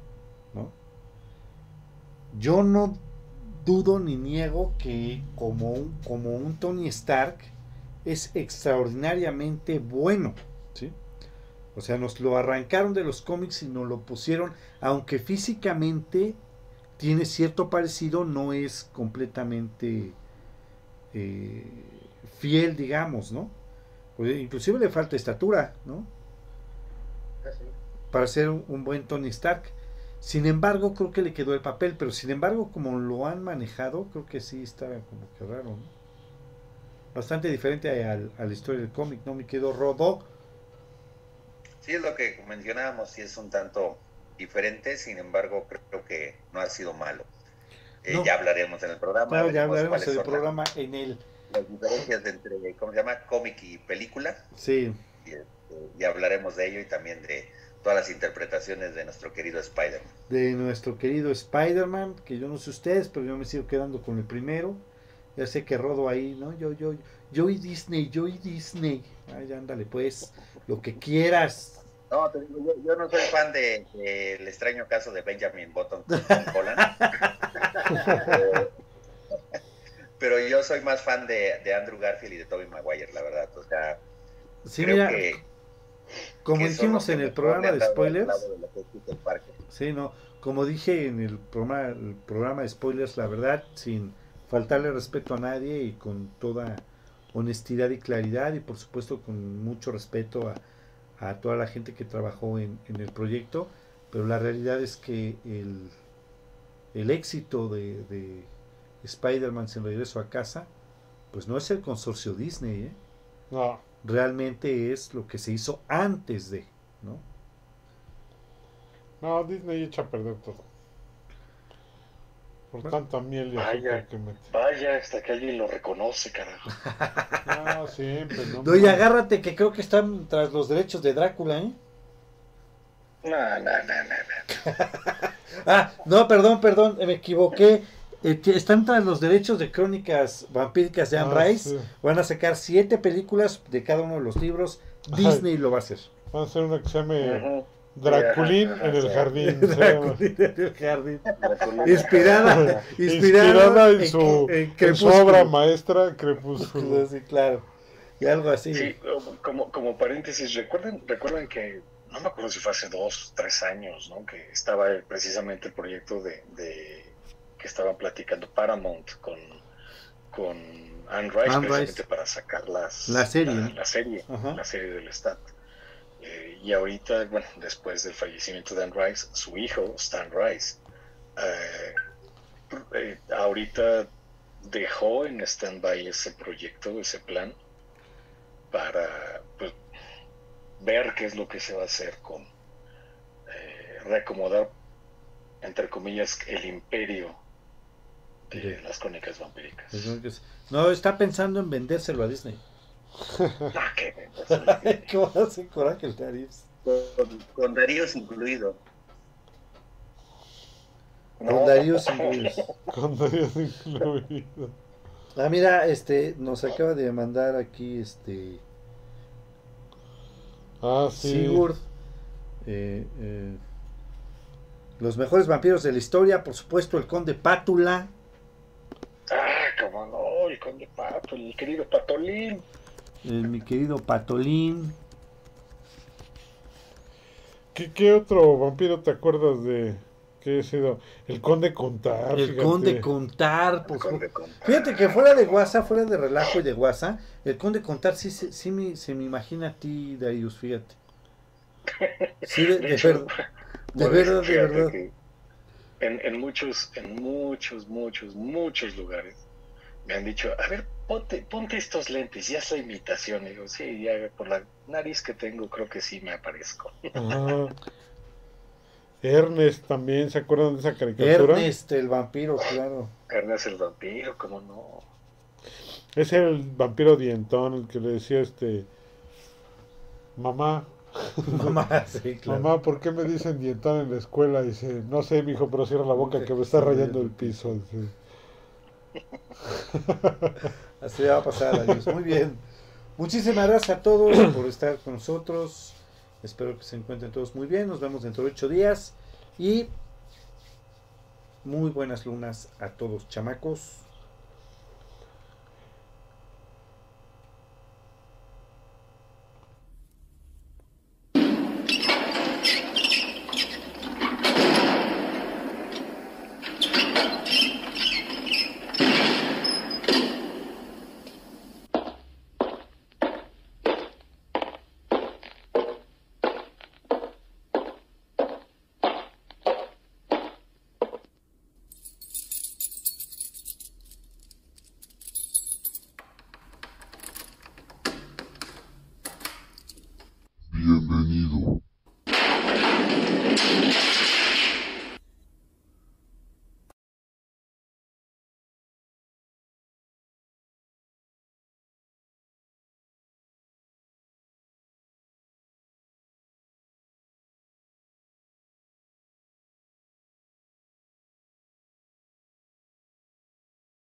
¿no? Yo no dudo ni niego que como un, como un Tony Stark es extraordinariamente bueno, ¿sí? O sea, nos lo arrancaron de los cómics y nos lo pusieron, aunque físicamente tiene cierto parecido, no es completamente eh, fiel, digamos, ¿no? Pues, inclusive le falta estatura, ¿no? Para ser un, buen Tony Stark. Sin embargo, creo que le quedó el papel, pero sin embargo, como lo han manejado, creo que sí está como que raro, ¿no? Bastante diferente al- a, la historia del cómic, ¿no? Me quedó Rodo. Sí, es lo que mencionábamos, sí es un tanto diferente, sin embargo, creo que no ha sido malo. Eh, No. Ya hablaremos en el programa. Claro, ya hablaremos son programa en el. Las, diferencias entre, ¿cómo se llama? Cómic y película. Sí, Y, este, y hablaremos de ello y también de todas las interpretaciones de nuestro querido Spider-Man. de nuestro querido Spider-Man, que yo no sé ustedes, pero yo me sigo quedando con el primero. Ya sé que rodo ahí, ¿no? Yo, yo, yo y Disney, yo y Disney. Ay, ándale, pues, lo que quieras. No, te digo, yo, yo no soy fan de, de el extraño caso de Benjamin Button con <laughs> pero, yo soy más fan de, de Andrew Garfield y de Tobey Maguire, la verdad. O sea, Sí, creo mira, que, como que dijimos en el programa de spoilers, de sí, no, como dije en el programa, el programa de spoilers, la verdad, sin faltarle respeto a nadie y con toda honestidad y claridad y por supuesto con mucho respeto a, a toda la gente que trabajó en, en el proyecto, pero la realidad es que el, el éxito de, de Spider-Man sin regreso a casa, pues no es el consorcio Disney, ¿eh? No, realmente es lo que se hizo antes de, ¿no? no, Disney echa a perder todo. Por tanta miel y Vaya. que mete. Vaya, hasta que alguien lo reconoce, carajo. <laughs> No, siempre, ¿no? Oye, agárrate que creo que están tras los derechos de Drácula, ¿eh? No, no, no, no, no. <laughs> Ah, no, perdón, perdón, me equivoqué. Eh, están tras los derechos de crónicas vampíricas de Anne Ah, Rice. sí. Van a sacar siete películas de cada uno de los libros. Disney lo va a hacer. Van a hacer una que se llame. <laughs> Draculín en el jardín. Draculín en el jardín. Inspirada, <laughs> inspirada, Inspirada en su, en en su obra maestra, Crepúsculo. Sí, claro. Y algo así. Sí, como, como paréntesis, recuerden, recuerden que, no me acuerdo si fue hace dos, tres años, ¿no? Que estaba precisamente el proyecto de, de que estaban platicando Paramount con, con Anne Rice, Anne precisamente Rice. para sacar las, La serie, La, la serie, Ajá. la serie del Stat. Eh, y ahorita, bueno, después del fallecimiento de Anne Rice, su hijo, Stan Rice, eh, eh, ahorita dejó en stand-by ese proyecto, ese plan, para pues, ver qué es lo que se va a hacer con eh, reacomodar, entre comillas, el imperio de Sí. las crónicas vampíricas. No, está pensando en vendérselo a Disney. Ah, <laughs> qué bueno. ¿Qué va a hacer coraje el Darius? Con, con Daríos incluido. Con Darius incluidos. <laughs> Con Daríos incluido. Ah, mira, este, nos acaba de mandar aquí, este, Ah, sí. Sigurd. eh, eh, los mejores vampiros de la historia, por supuesto, el conde Pátula. Ah, cómo no, el conde Pato, el querido Patolín. El mi querido Patolín. ¿Qué, qué otro vampiro te acuerdas de que he sido? El conde Contar. el fíjate. conde Contar, su- conde Contar. Fíjate que fuera de guasa, fuera de relajo y de guasa, el conde Contar sí, sí, sí me, se me imagina a ti, Darius, fíjate. Sí, de, De de hecho, verdad, de verdad. En, en muchos, en muchos, muchos, muchos lugares me han dicho, a ver, ponte, ponte estos lentes, ya es la imitación. Y digo, sí, ya por la nariz que tengo creo que sí me aparezco. <laughs> Ajá. Ernest también, ¿se acuerdan de esa caricatura? Ernest, el vampiro, claro. Ernest el vampiro, ¿cómo no? Es el vampiro dientón, el que le decía este mamá, <laughs> Mamá, sí, <laughs> claro. mamá, ¿por qué me dicen dientón en la escuela? Dice, no sé, mijo, pero cierra la boca que me está rayando el piso. Dice. <laughs> Así va a pasar, adiós. Muy bien. Muchísimas gracias a todos por estar con nosotros. Espero que se encuentren todos muy bien. Nos vemos dentro de ocho días. Y muy buenas lunas a todos, chamacos.